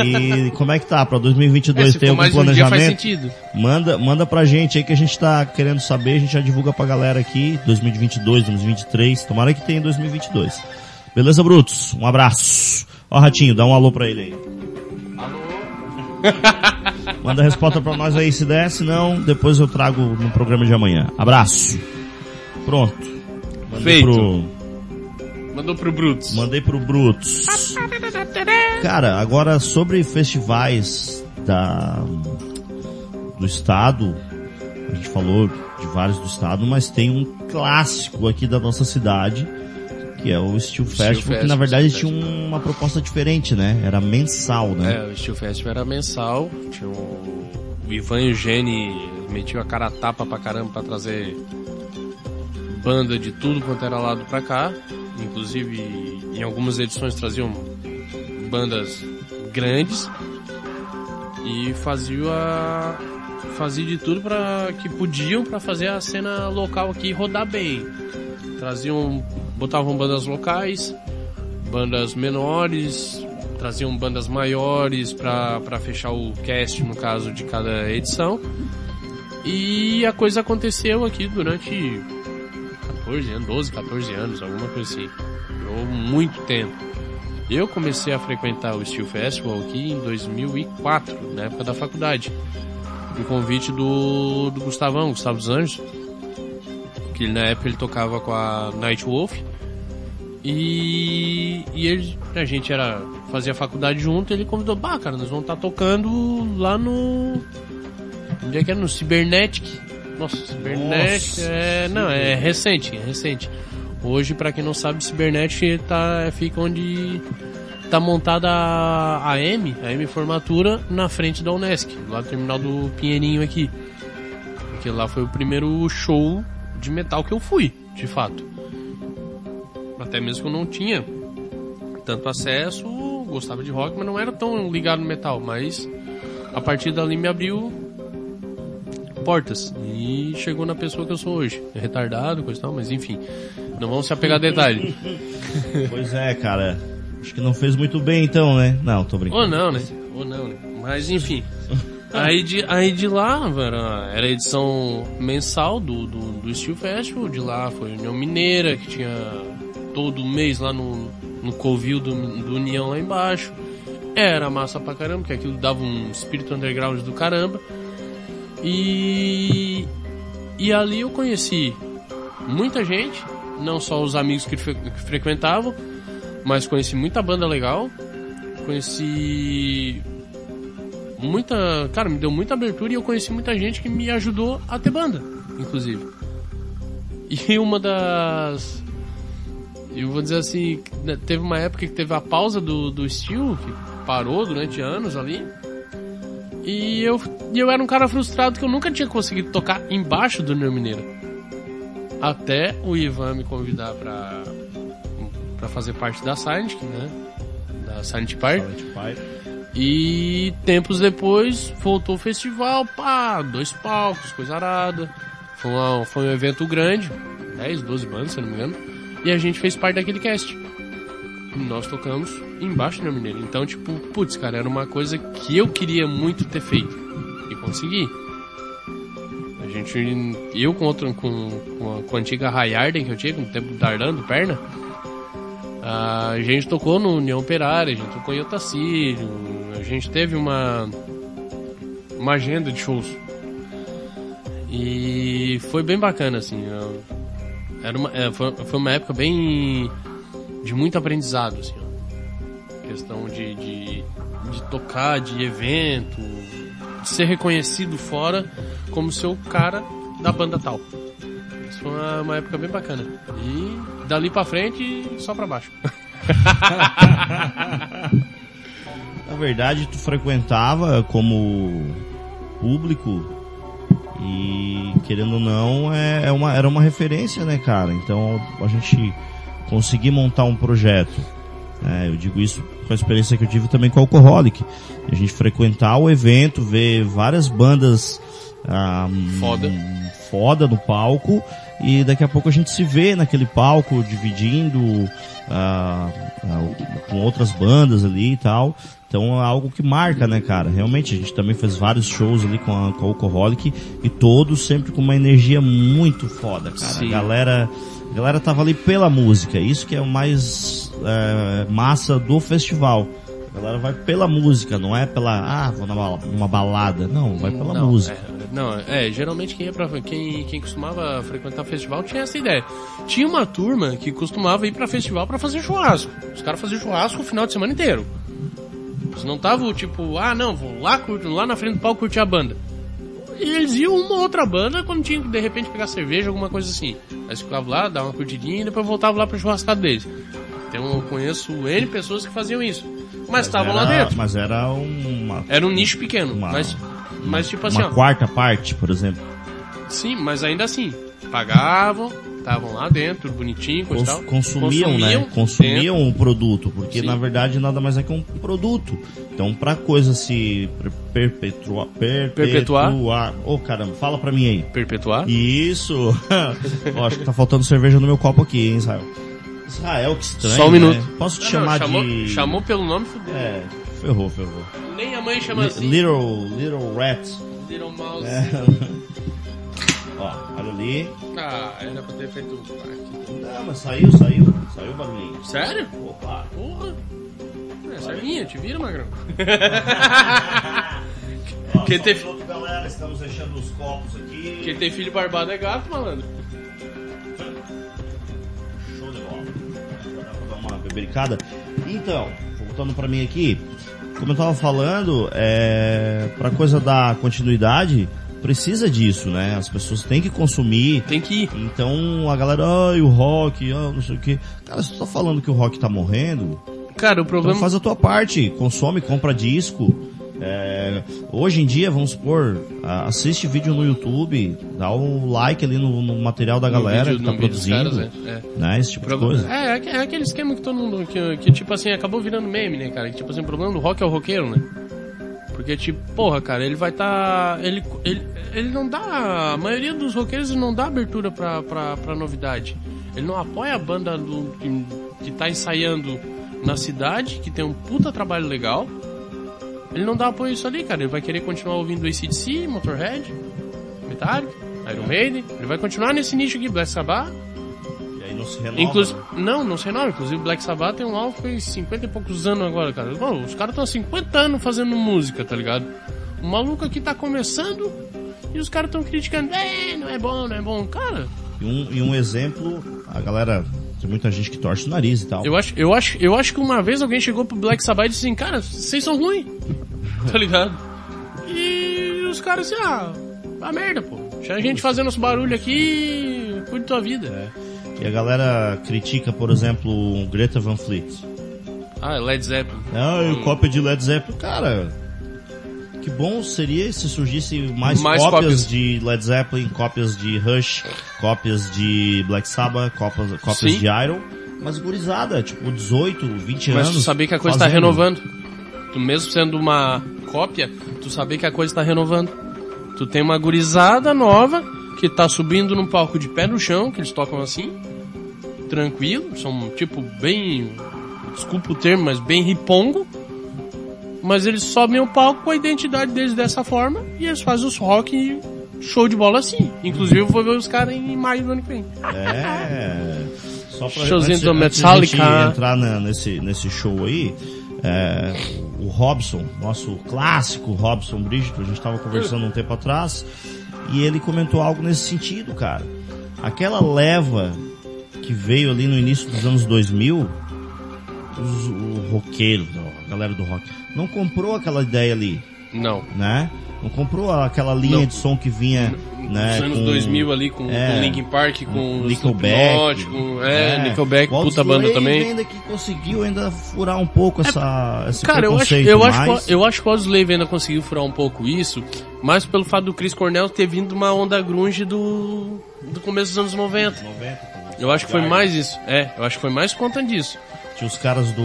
S1: E como é que tá para 2022
S2: É,
S1: tem algum
S2: um
S1: planejamento?
S2: sentido.
S1: Manda, manda pra gente aí que a gente tá querendo saber, a gente já divulga pra galera aqui, 2022, 2023, tomara que tenha em 2022. Beleza, Brutos? Um abraço. Ó, Ratinho, dá um alô pra ele aí. Manda a resposta pra nós aí se der, senão depois eu trago no programa de amanhã. Abraço. Pronto. Mandei
S2: Feito.
S1: pro,
S2: Mandou pro Brutus.
S1: mandei pro Brutos. Cara, agora sobre festivais da, do estado, a gente falou de vários do estado, mas tem um clássico aqui da nossa cidade, que é o Steel Festival, que na verdade
S2: Steel
S1: tinha uma proposta diferente, né? Era mensal, né?
S2: É, o Steel Festival era mensal. Tinha o, o Ivan e o Gene metiam a cara a tapa pra caramba pra trazer banda de tudo quanto era lado pra cá. Inclusive, em algumas edições traziam bandas grandes e faziam fazia de tudo para que podiam para fazer a cena local aqui rodar bem. Traziam, botavam bandas locais, bandas menores, traziam bandas maiores para fechar o cast no caso de cada edição. E a coisa aconteceu aqui durante 14 anos, 12, 14 anos, alguma coisa assim. Durou muito tempo. Eu comecei a frequentar o Steel Festival aqui em 2004, na época da faculdade. Por convite do, do Gustavão, Gustavo dos Anjos. Que na época ele tocava com a Night Wolf. E, e ele, a gente era fazia faculdade junto, ele convidou, bah, cara, nós vamos estar tocando lá no onde é que é? No Cybernetic. Nossa,
S1: Nossa,
S2: é, não, é recente, é recente. Hoje, pra quem não sabe, Cybernetic tá fica onde tá montada a a M, a M Formatura na frente da Unesc, lá no terminal do Pinheirinho aqui. Porque lá foi o primeiro show de metal que eu fui, de fato. Até mesmo que eu não tinha tanto acesso, gostava de rock, mas não era tão ligado no metal. Mas a partir dali me abriu portas e chegou na pessoa que eu sou hoje. É retardado, coisa e tal, mas enfim. Não vamos se apegar a detalhe.
S1: Pois é, cara. Acho que não fez muito bem então, né? Não, tô brincando.
S2: Ou não, né? Ou não, né? Mas enfim. Aí de, aí de lá, era, era a edição mensal do, do, do Steel Festival. De lá foi União Mineira, que tinha todo mês lá no, no Covil do, do União lá embaixo. Era massa pra caramba, porque aquilo dava um espírito underground do caramba. E, e ali eu conheci muita gente, não só os amigos que, fre- que frequentavam, mas conheci muita banda legal. Conheci muita. Cara, me deu muita abertura e eu conheci muita gente que me ajudou a ter banda, inclusive. E uma das. Eu vou dizer assim, né, teve uma época que teve a pausa do, do Steel, que parou durante anos ali. E eu, eu era um cara frustrado que eu nunca tinha conseguido tocar embaixo do Neo Mineiro. Até o Ivan me convidar pra, pra fazer parte da Silent, né? Da Silent Park.
S1: Silent.
S2: E tempos depois voltou o festival, pá, dois palcos, coisa arada. Foi, uma- foi um evento grande, 10, 12 bandas, se não me engano. E a gente fez parte daquele cast. Nós tocamos embaixo do Mineiro. Então, tipo, putz, cara, era uma coisa que eu queria muito ter feito. E consegui. A gente, eu com, outro, com, com, a, com a antiga Hayarden que eu tinha, com o tempo dardando perna, a gente tocou no União Operária, a gente tocou em Otacílio, a gente teve uma, uma agenda de shows. E foi bem bacana, assim. Era uma, é, foi, foi uma época bem. De muito aprendizado, assim. ó. Questão de, de, de tocar, de evento, de ser reconhecido fora como ser o cara da banda tal. Isso foi uma, uma época bem bacana. E dali pra frente, só pra baixo.
S1: Na verdade, tu frequentava como público e querendo ou não é, é uma, era uma referência, né, cara? Então a gente conseguir montar um projeto. né? eu digo isso com a experiência que eu tive também com o Alcoholic. A gente frequentar o evento, ver várias bandas ah,
S2: Foda.
S1: foda no palco e daqui a pouco a gente se vê naquele palco dividindo ah, ah, com outras bandas ali e tal. Então é algo que marca, né, cara? Realmente, a gente também fez vários shows ali com a, com a Alcoholic e todos sempre com uma energia muito foda, cara.
S2: Sim.
S1: A galera, a galera tava ali pela música, isso que é o mais é, massa do festival. A galera vai pela música, não é pela, ah, vou numa, balada. Não, vai pela
S2: não,
S1: música.
S2: é, não, é, geralmente quem ia pra, quem, quem costumava frequentar festival tinha essa ideia. Tinha uma turma que costumava ir pra festival pra fazer churrasco. Os caras faziam churrasco o final de semana inteiro. Eles não estavam tipo, ah não, vou lá, curto, lá na frente do palco curtir a banda. E eles iam uma outra banda quando tinha que de repente pegar cerveja, alguma coisa assim. Aí eles ficavam lá, davam uma curtidinha e depois voltavam lá pro churrascado deles. Então eu conheço N pessoas que faziam isso. Mas estavam lá dentro.
S1: Mas era uma,
S2: Era um nicho pequeno.
S1: Uma-
S2: mas, mas tipo assim,
S1: uma
S2: ó.
S1: quarta parte, por exemplo.
S2: Sim, mas ainda assim, pagavam, estavam lá dentro, bonitinho,
S1: Cons-
S2: tal.
S1: consumiam, né?
S2: dentro.
S1: Consumiam o produto, porque
S2: Sim.
S1: na verdade nada mais é que um produto. Então, pra coisa se per- perpetuar,
S2: Perpetuar?
S1: Ô, caramba, fala pra mim aí.
S2: Perpetuar.
S1: Isso! Ó, acho que tá faltando cerveja no meu copo aqui, hein, Israel? Israel, que estranho.
S2: Só um
S1: né?
S2: minuto.
S1: Posso te
S2: Não,
S1: chamar
S2: chamou,
S1: de.
S2: chamou pelo nome, fudeu.
S1: É, ferrou, ferrou.
S2: Nem a mãe chama
S1: Li-
S2: assim.
S1: Little, little Rat.
S2: Little Mouse.
S1: É. Ó, olha ali.
S2: Ah, era pra ter feito. aqui.
S1: Não, mas saiu, saiu. Saiu o barulhinho.
S2: Sério?
S1: Opa.
S2: Porra. É, servinha, te vira, magrão.
S1: Ó,
S2: Quem tem-
S1: um minuto, galera, estamos deixando os copos aqui.
S2: Quem tem filho barbado é gato, malandro.
S1: Show de bola. Dá pra dar uma bebericada. Então, voltando pra mim aqui, como eu tava falando, é, pra coisa da continuidade, precisa disso, né? As pessoas têm que consumir.
S2: Tem que ir.
S1: Então a galera, ai, o rock, ah, não sei o que. Cara, se tu tá falando que o rock tá morrendo,
S2: Cara, o
S1: então
S2: problema.
S1: faz a tua parte, consome, compra disco. É, hoje em dia, vamos supor, assiste vídeo no YouTube, dá o like ali no, no material da galera
S2: vídeo-
S1: que tá produzindo,
S2: caras, é, é.
S1: né? Esse tipo de
S2: Problema-
S1: coisa.
S2: É, é, é aquele esquema que todo mundo. Que, que, tipo assim, acabou virando meme, né, cara? Que, tipo assim, o problema do rock é o roqueiro, né? Porque, tipo, porra, cara, ele vai tá. Ele, ele, ele não dá. A maioria dos roqueiros não dá abertura pra, pra, pra novidade. Ele não apoia a banda do, que, que tá ensaiando na cidade, que tem um puta trabalho legal. Ele não dá apoio isso ali, cara. Ele vai querer continuar ouvindo ACDC, Motorhead, Metallica, Iron Maiden. Ele vai continuar nesse nicho aqui, Black Sabbath.
S1: Não se renova.
S2: Inclusive,
S1: né?
S2: não, não sei não. Inclusive, Black Sabbath tem um álbum que tem 50 e poucos anos agora, cara. Mano, os caras estão há 50 anos fazendo música, tá ligado? O maluco aqui tá começando e os caras estão criticando. É, não é bom, não é bom. Cara,
S1: E um, e um exemplo, a galera, tem muita gente que torce o nariz e tal.
S2: eu acho, eu acho, eu acho que uma vez alguém chegou pro Black Sabbath e disse assim, cara, vocês são ruins. Tá ligado? E os caras assim, ah, a merda, pô. Tinha gente fazendo os barulho aqui, cuide da tua vida.
S1: É. E a galera critica, por exemplo, o Greta Van Fleet.
S2: Ah, Led Zeppelin.
S1: Ah,
S2: Hum.
S1: cópia de Led Zeppelin. Cara, que bom seria se surgisse mais,
S2: Mais
S1: cópias,
S2: cópias.
S1: de Led Zeppelin, cópias de Rush, cópias de Black Sabbath, cópias, cópias
S2: Sim.
S1: de Iron. Mas gurizada, tipo 18, 20
S2: Mas
S1: anos.
S2: tu saber que a coisa tá
S1: fazendo.
S2: renovando. Tu mesmo sendo uma cópia, tu saber que a coisa tá renovando. Tu tem uma gurizada nova que tá subindo num palco de pé no chão, que eles tocam assim, tranquilo, são tipo bem, desculpa o termo, mas bem ripongo. Mas eles sobem o palco com a identidade deles dessa forma e eles fazem os rock show de bola assim. Inclusive eu vou ver os caras em maio do ano que vem.
S1: É. Só pra
S2: Showzinho
S1: antes,
S2: do
S1: antes
S2: Metallica.
S1: entrar na- nesse, nesse show aí, é, o Robson, nosso clássico Robson Brígido, a gente tava conversando um tempo atrás, e ele comentou algo nesse sentido, cara. Aquela leva que veio ali no início dos anos 2000, os, o roqueiro, a galera do rock, não comprou aquela ideia ali,
S2: Não.
S1: né? Não comprou aquela linha
S2: Não.
S1: de som que vinha, né?
S2: Nos anos
S1: com-
S2: 2000 ali com,
S1: é,
S2: com Linkin Park, com
S1: Nickelback.
S2: Com, é, Nickelback,
S1: o
S2: puta
S1: Audioslave
S2: banda também.
S1: ainda que conseguiu ainda furar um pouco essa, esse
S2: Cara, eu acho, eu, acho, eu acho que o Audioslave ainda conseguiu furar um pouco isso, mas pelo fato do Chris Cornell ter vindo uma onda grunge do, do começo dos anos 90.
S1: 90,
S2: Eu acho que foi mais isso. É, eu acho que foi mais conta disso.
S1: Tinha os caras do...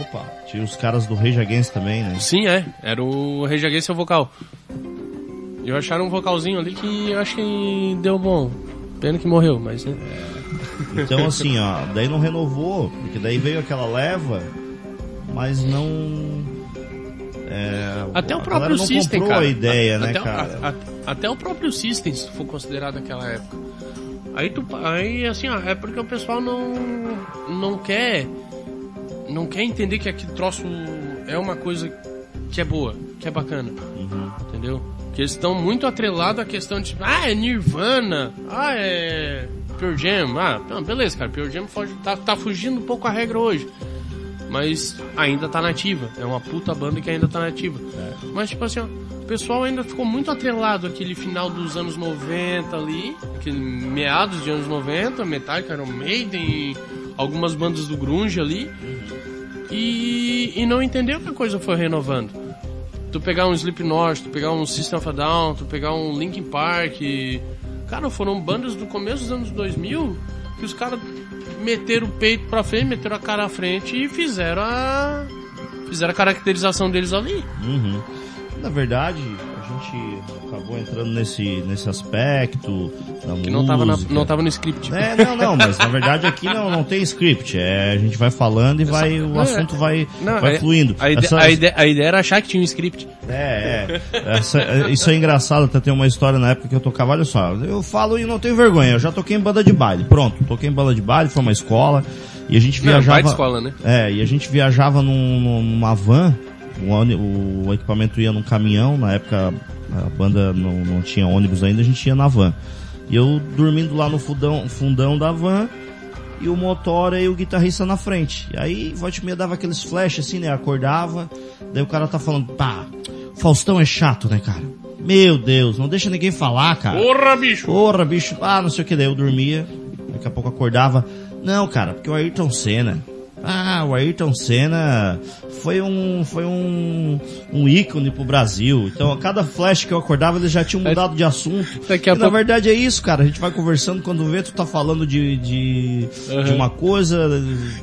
S1: Opa, tinha os caras do Rage Against também, né?
S2: Sim, é. Era o Rage Against seu vocal. E eu acharam um vocalzinho ali que eu acho que deu bom. Pena que morreu, mas né?
S1: Então assim, ó, daí não renovou, porque daí veio aquela leva, mas não. É,
S2: Até o
S1: a
S2: próprio System, cara.
S1: a ideia, né,
S2: até, o-
S1: cara?
S2: a- a- até o próprio System, se for considerado aquela época. Aí tu, aí assim, ó, é porque o pessoal não não quer não quer entender que aquele troço é uma coisa que é boa, que é bacana.
S1: Uhum.
S2: Entendeu? Que eles estão muito atrelados à questão de, ah, é Nirvana, ah, é Pearl Jam, ah, não, beleza, cara, Pearl Jam foge, tá, tá fugindo um pouco a regra hoje. Mas ainda tá nativa, é uma puta banda que ainda tá nativa. Mas tipo assim, ó, pessoal ainda ficou muito atrelado àquele final dos anos 90 ali, aquele meados de anos 90, Metallica, Iron Maiden, algumas bandas do grunge ali. E, e não entendeu que a coisa foi renovando tu pegar um Slipknot, tu pegar um System of a Down, tu pegar um Linkin Park. Cara, foram bandas do começo dos anos 2000 que os caras meteram o peito pra frente, meteram a cara à frente e fizeram a. Fizeram a caracterização deles ali.
S1: Uhum. Na verdade, a gente acabou entrando nesse, nesse aspecto da
S2: Que não tava, na-
S1: música.
S2: não tava no script.
S1: É, não, não, mas na verdade aqui não, não tem script. É, a gente vai falando e vai, o
S2: é,
S1: assunto vai,
S2: Não,
S1: vai
S2: a-
S1: fluindo.
S2: A, ide-
S1: Essas-
S2: a ide- a ideia era achar que tinha um script.
S1: É, é. Essa- é, isso é engraçado, até tem uma história na época que eu tocava, olha só, eu falo e não tenho vergonha, eu já toquei em banda de baile, pronto, toquei em banda de baile, foi uma escola, e a gente
S2: Não,
S1: viajava...
S2: baita escola, né?
S1: É, e a gente viajava num- numa van, o, o equipamento ia num caminhão, na época a banda não, não tinha ônibus ainda, a gente ia na van. E eu dormindo lá no fundão, fundão da van, e o motor e o guitarrista na frente. E aí, volte meia dava aqueles flash assim, né? Acordava, daí o cara tá falando, pá, Faustão é chato, né, cara? Meu Deus, não deixa ninguém falar, cara.
S2: Porra, bicho!
S1: Porra, bicho, ah, não sei o que, daí eu dormia, daqui a pouco acordava. Não, cara, porque o Ayrton Senna. Ah, o Ayrton Senna foi um, foi um, um ícone pro Brasil. Então, a cada flash que eu acordava, eles já tinham mudado de assunto.
S2: Daqui a
S1: e, na
S2: pouco-
S1: verdade é isso, cara. A gente vai conversando, quando vê, tu tá falando de, de,
S2: Uhum.
S1: de uma coisa,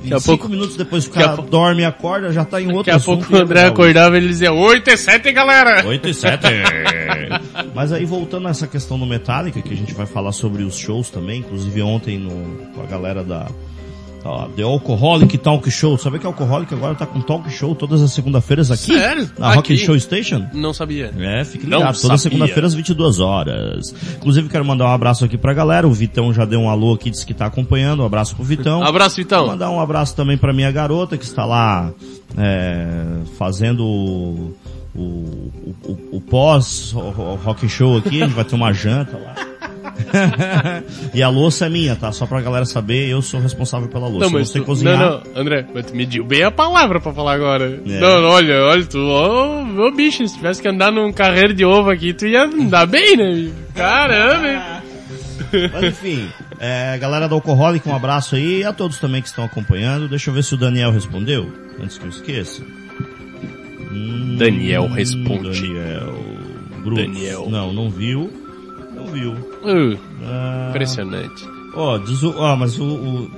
S1: e
S2: a
S1: cinco
S2: pouco-
S1: minutos depois o
S2: daqui a
S1: cara
S2: pouco-
S1: dorme e acorda, já tá em outro
S2: Daqui a
S1: assunto.
S2: pouco o André acordava e ele dizia 8 e 7, galera!
S1: 8 e 7. Mas aí voltando a essa questão do Metallica, que a gente vai falar sobre os shows também, inclusive ontem no, com a galera da ó, The Alcoholic Talk Show. Sabe que a Alcoholic agora tá com talk show todas as segunda-feiras aqui?
S2: Sério?
S1: Na Rock
S2: Aqui?
S1: Show Station?
S2: Não sabia.
S1: É, fique ligado, toda
S2: sabia.
S1: segunda-feira às 22 horas. Inclusive quero mandar um abraço aqui pra galera, o Vitão já deu um alô aqui, disse que tá acompanhando, um abraço pro Vitão.
S2: Abraço,
S1: Vou
S2: Vitão.
S1: mandar um abraço também pra minha garota que está lá é, fazendo o, o, o, o pós o- o rock show aqui, a gente vai ter uma janta lá. e a louça é minha, tá? Só pra galera saber, eu sou responsável pela louça.
S2: Não, mas tu,
S1: cozinhar.
S2: não, não, André, mas tu mediu bem a palavra pra falar agora.
S1: É.
S2: Não, olha, olha, tu, ô, ô bicho, se tivesse que andar num carreiro de ovo aqui, tu ia andar bem, né? Caramba, hein?
S1: Mas enfim, é, galera do Alcoholic, um abraço aí e a todos também que estão acompanhando. Deixa eu ver se o Daniel respondeu, antes que eu esqueça. Hum,
S2: Daniel responde.
S1: Daniel. Bruno.
S2: Daniel.
S1: Não, não viu. Viu.
S2: Uh,
S1: Ah,
S2: impressionante.
S1: Ó, diz o, ó, mas o, o-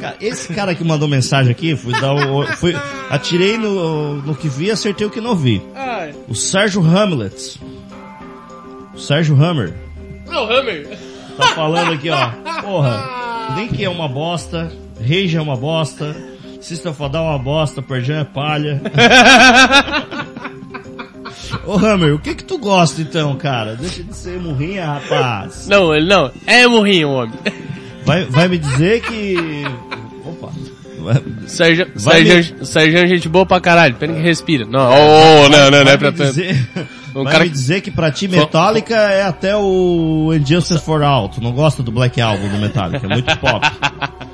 S1: cara, esse cara que mandou mensagem aqui, fui dar o, fui, atirei no, no que vi, acertei o que não vi.
S2: Ai,
S1: O Sérgio Hamlet. O Sérgio Hammer.
S2: não, Hammer.
S1: Tá falando aqui, ó. Porra, Link é uma bosta, Rage é uma bosta, a Down é uma bosta, Perjan é palha. Ô Hammer, o que que tu gosta então, cara? Deixa de ser murrinha, rapaz.
S2: Não, ele não. É morrinho, homem.
S1: Vai, vai me dizer que... Opa.
S2: Sérgio,
S1: Vai
S2: Sérgio, Sérgio é gente boa pra caralho. Pena que respira. Não, oh, não, não, não é pra
S1: me
S2: tanto.
S1: dizer,
S2: Um
S1: vai
S2: cara
S1: me dizer que pra ti Metallica é até o Injustice for All. Tu não gosta do Black Album do Metallica, é muito pop.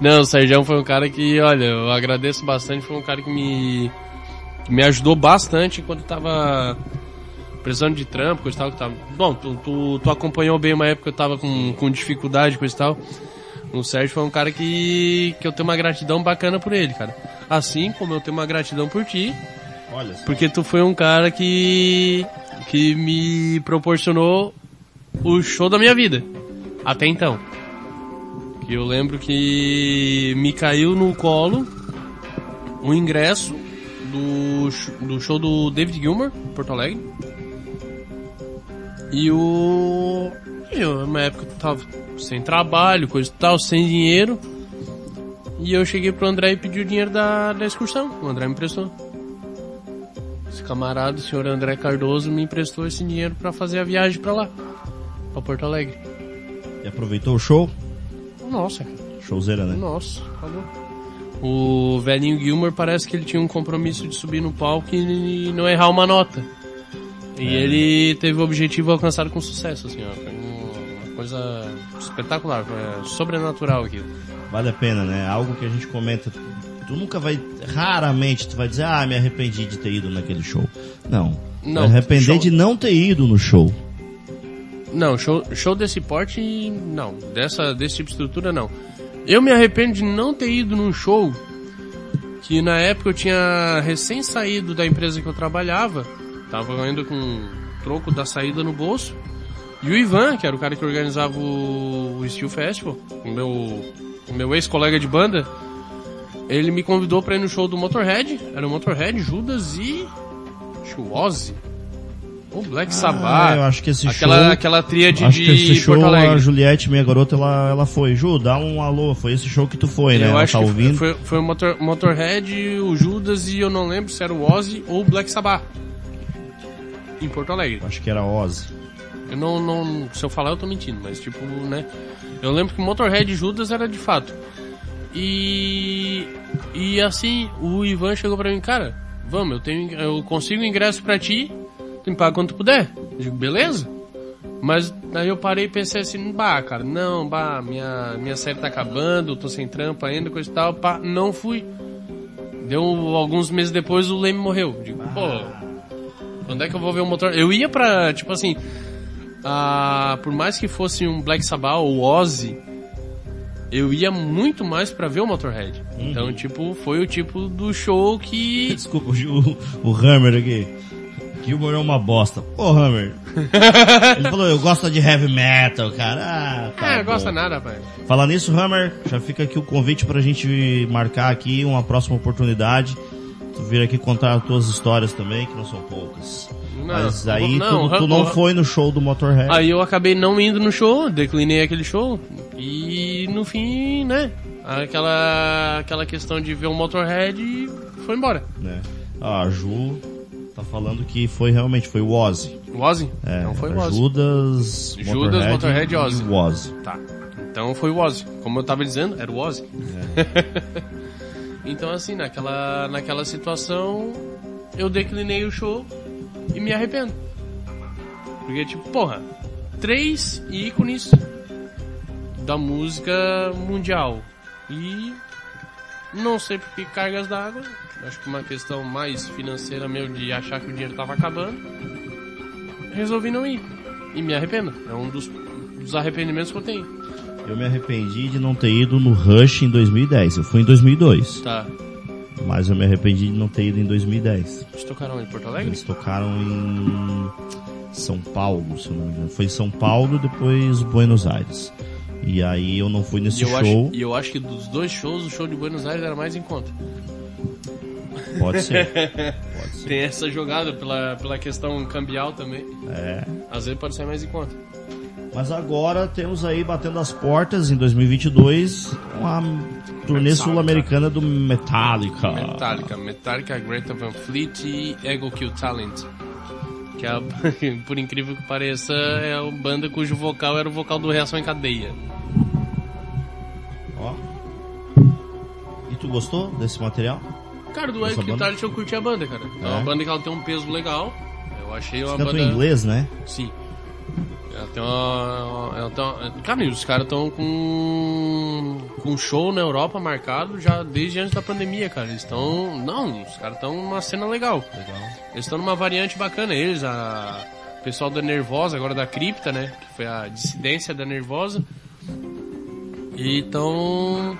S2: Não, o Sérgio foi um cara que, olha, eu agradeço bastante, foi um cara que me, me ajudou bastante quando eu tava precisando de trampo, coisa e tal, que tava... Bom, tu, tu, tu acompanhou bem uma época que eu tava com, com dificuldade, coisa e tal. O Sérgio foi um cara que, que eu tenho uma gratidão bacana por ele, cara. Assim como eu tenho uma gratidão por ti,
S1: Olha só.
S2: porque tu foi um cara que, que me proporcionou o show da minha vida. Até então. Que eu lembro que me caiu no colo o ingresso do, do show do David Gilmour, em Porto Alegre. E o. Eu, uma época eu tava sem trabalho, coisa e tal, sem dinheiro. E eu cheguei pro André e pedi o dinheiro da, da excursão. O André me emprestou. Esse camarada, o senhor André Cardoso, me emprestou esse dinheiro para fazer a viagem para lá, pra Porto Alegre.
S1: E aproveitou o show?
S2: Nossa, cara.
S1: Showzeira, né?
S2: Nossa, falou. O velhinho Gilmore parece que ele tinha um compromisso de subir no palco e não errar uma nota. E
S1: É.
S2: ele teve o objetivo alcançado com sucesso, assim, ó. Foi uma coisa espetacular, foi sobrenatural aquilo.
S1: Vale a pena, né? Algo que a gente comenta. Tu nunca vai. Raramente tu vai dizer, ah, me arrependi de ter ido naquele show. Não.
S2: Não,
S1: Vai arrepender
S2: show-
S1: de não ter ido no show.
S2: Não, show, show desse porte, não. Dessa, desse tipo de estrutura, não. Eu me arrependo de não ter ido num show que na época eu tinha recém saído da empresa que eu trabalhava. Tava ainda com um troco da saída no bolso. E o Ivan, que era o cara que organizava o, Steel Festival, o meu, o meu ex-colega de banda, ele me convidou pra ir no show do Motorhead. Era o Motorhead, Judas e. Acho que o Ozzy. O Black Sabbath.
S1: Ah, eu acho que esse
S2: aquela,
S1: show.
S2: Aquela tríade
S1: acho que esse
S2: de
S1: show, a. Juliette, minha garota, ela, ela foi. Ju, dá um alô. Foi esse show que tu foi, né?
S2: Eu acho
S1: tá
S2: que
S1: ouvindo.
S2: foi, foi o Motor, Motorhead, o Judas e eu não lembro se era o Ozzy ou o Black Sabbath. Em Porto Alegre.
S1: Acho que era Ozzy.
S2: Eu não, não. Se eu falar, eu tô mentindo, mas tipo, né? Eu lembro que Motorhead e Judas era de fato. E. E assim, o Ivan chegou pra mim, cara, vamos, eu tenho. Eu consigo ingresso pra ti, tu me paga quanto tu puder. Eu digo, beleza? Mas daí eu parei e pensei assim, bah, cara, não, bah, minha, minha série tá acabando, tô sem trampo ainda, coisa e tal, pá, não fui. Deu alguns meses depois o Leme morreu. Eu Digo, pô, quando é que eu vou ver o motor? Eu ia pra, tipo assim, ah, por mais que fosse um Black Sabbath ou Ozzy, eu ia muito mais pra ver o Motorhead. Então, tipo, foi o tipo do show que.
S1: Desculpa, o, o Hammer aqui. Gilmore é uma bosta. Pô, Hammer. Ele falou, eu gosto de heavy metal, cara. Ah, tá bom.
S2: gosta nada, pai.
S1: Falar nisso, Hammer, já fica aqui o convite pra gente marcar aqui uma próxima oportunidade. Tu vir aqui contar as tuas histórias também, que não são poucas.
S2: Não,
S1: Mas aí
S2: não,
S1: tu, tu não foi no show do Motorhead.
S2: Aí eu acabei não indo no show, declinei aquele show. E no fim, né? Aquela, aquela questão de ver o Motorhead foi embora.
S1: Né? Ah, Ju tá falando que foi realmente, foi o Ozzy.
S2: O Ozzy?
S1: É,
S2: então foi o Ozzy.
S1: Judas,
S2: Judas, Motorhead e Ozzy.
S1: Ozzy.
S2: Tá. Então foi o Ozzy. Como eu tava dizendo, era o Ozzy. então assim, naquela, naquela situação, eu declinei o show e me arrependo. Porque tipo, porra, três ícones da música mundial. E não sei por que cargas d'água. Acho que uma questão mais financeira meu de achar que o dinheiro tava acabando. Resolvi não ir. E me arrependo. É um dos, dos arrependimentos que eu tenho.
S1: Eu me arrependi de não ter ido no Rush em 2010. Eu fui em 2002,
S2: Tá.
S1: mas eu me arrependi de não ter ido em 2010.
S2: Eles tocaram em Porto Alegre?
S1: Eles tocaram em São Paulo, se não me engano. Foi em São Paulo, depois Buenos Aires. E aí eu não fui
S2: E
S1: nesse
S2: eu,
S1: show.
S2: e eu acho que dos dois shows, o show de Buenos Aires era mais em conta.
S1: Pode ser. Pode ser.
S2: Tem essa jogada pela, pela questão cambial também.
S1: É.
S2: Às vezes pode ser mais em conta.
S1: Mas agora temos aí batendo as portas em 2022 uma turnê sul-americana do Metallica.
S2: Metallica, Metallica, Greta Van Fleet e Ego Kill Talent. Que é a, por incrível que pareça, é a banda cujo vocal era o vocal do Reação em Cadeia.
S1: Ó. E tu gostou desse material?
S2: Cara, do
S1: banda?
S2: Talent eu curti a banda, cara. É
S1: É?
S2: uma banda que ela tem um peso legal. Eu achei uma
S1: Canto
S2: banda.
S1: em inglês, né?
S2: Sim. Ela tem uma. Ela tem uma... Cara, os caras estão com. com um show na Europa marcado já desde antes da pandemia, cara. Eles estão. Não, os caras estão numa cena legal.
S1: Legal.
S2: Eles estão numa variante bacana. Eles, a. O pessoal da Nervosa, agora da Cripta, né? Que foi a dissidência da Nervosa. E estão.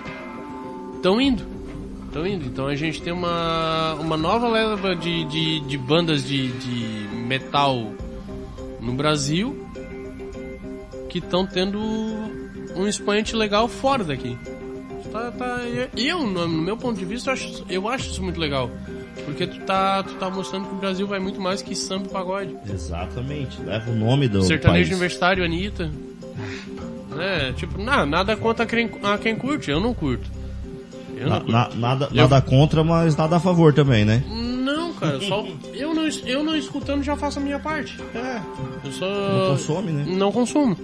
S2: estão indo. Estão indo. Então a gente tem uma, uma nova leva de, de, de bandas de, de metal no Brasil que estão tendo um expoente legal fora daqui. Tá, tá, eu, no, no meu ponto de vista, eu acho, eu acho isso muito legal. Porque tu tá, tu tá mostrando que o Brasil vai muito mais que samba e pagode.
S1: Exatamente, leva o nome do
S2: Sertanejo
S1: país.
S2: universitário, Anitta. É, tipo, não, nada contra quem, a quem curte, eu não curto. Eu
S1: Na-
S2: não curto.
S1: na- nada,
S2: Eu-
S1: nada contra, mas nada a favor também, né?
S2: Não, cara, só eu não, eu não escutando já faço a minha parte.
S1: É,
S2: Eu só.
S1: não consome, né?
S2: Não consumo.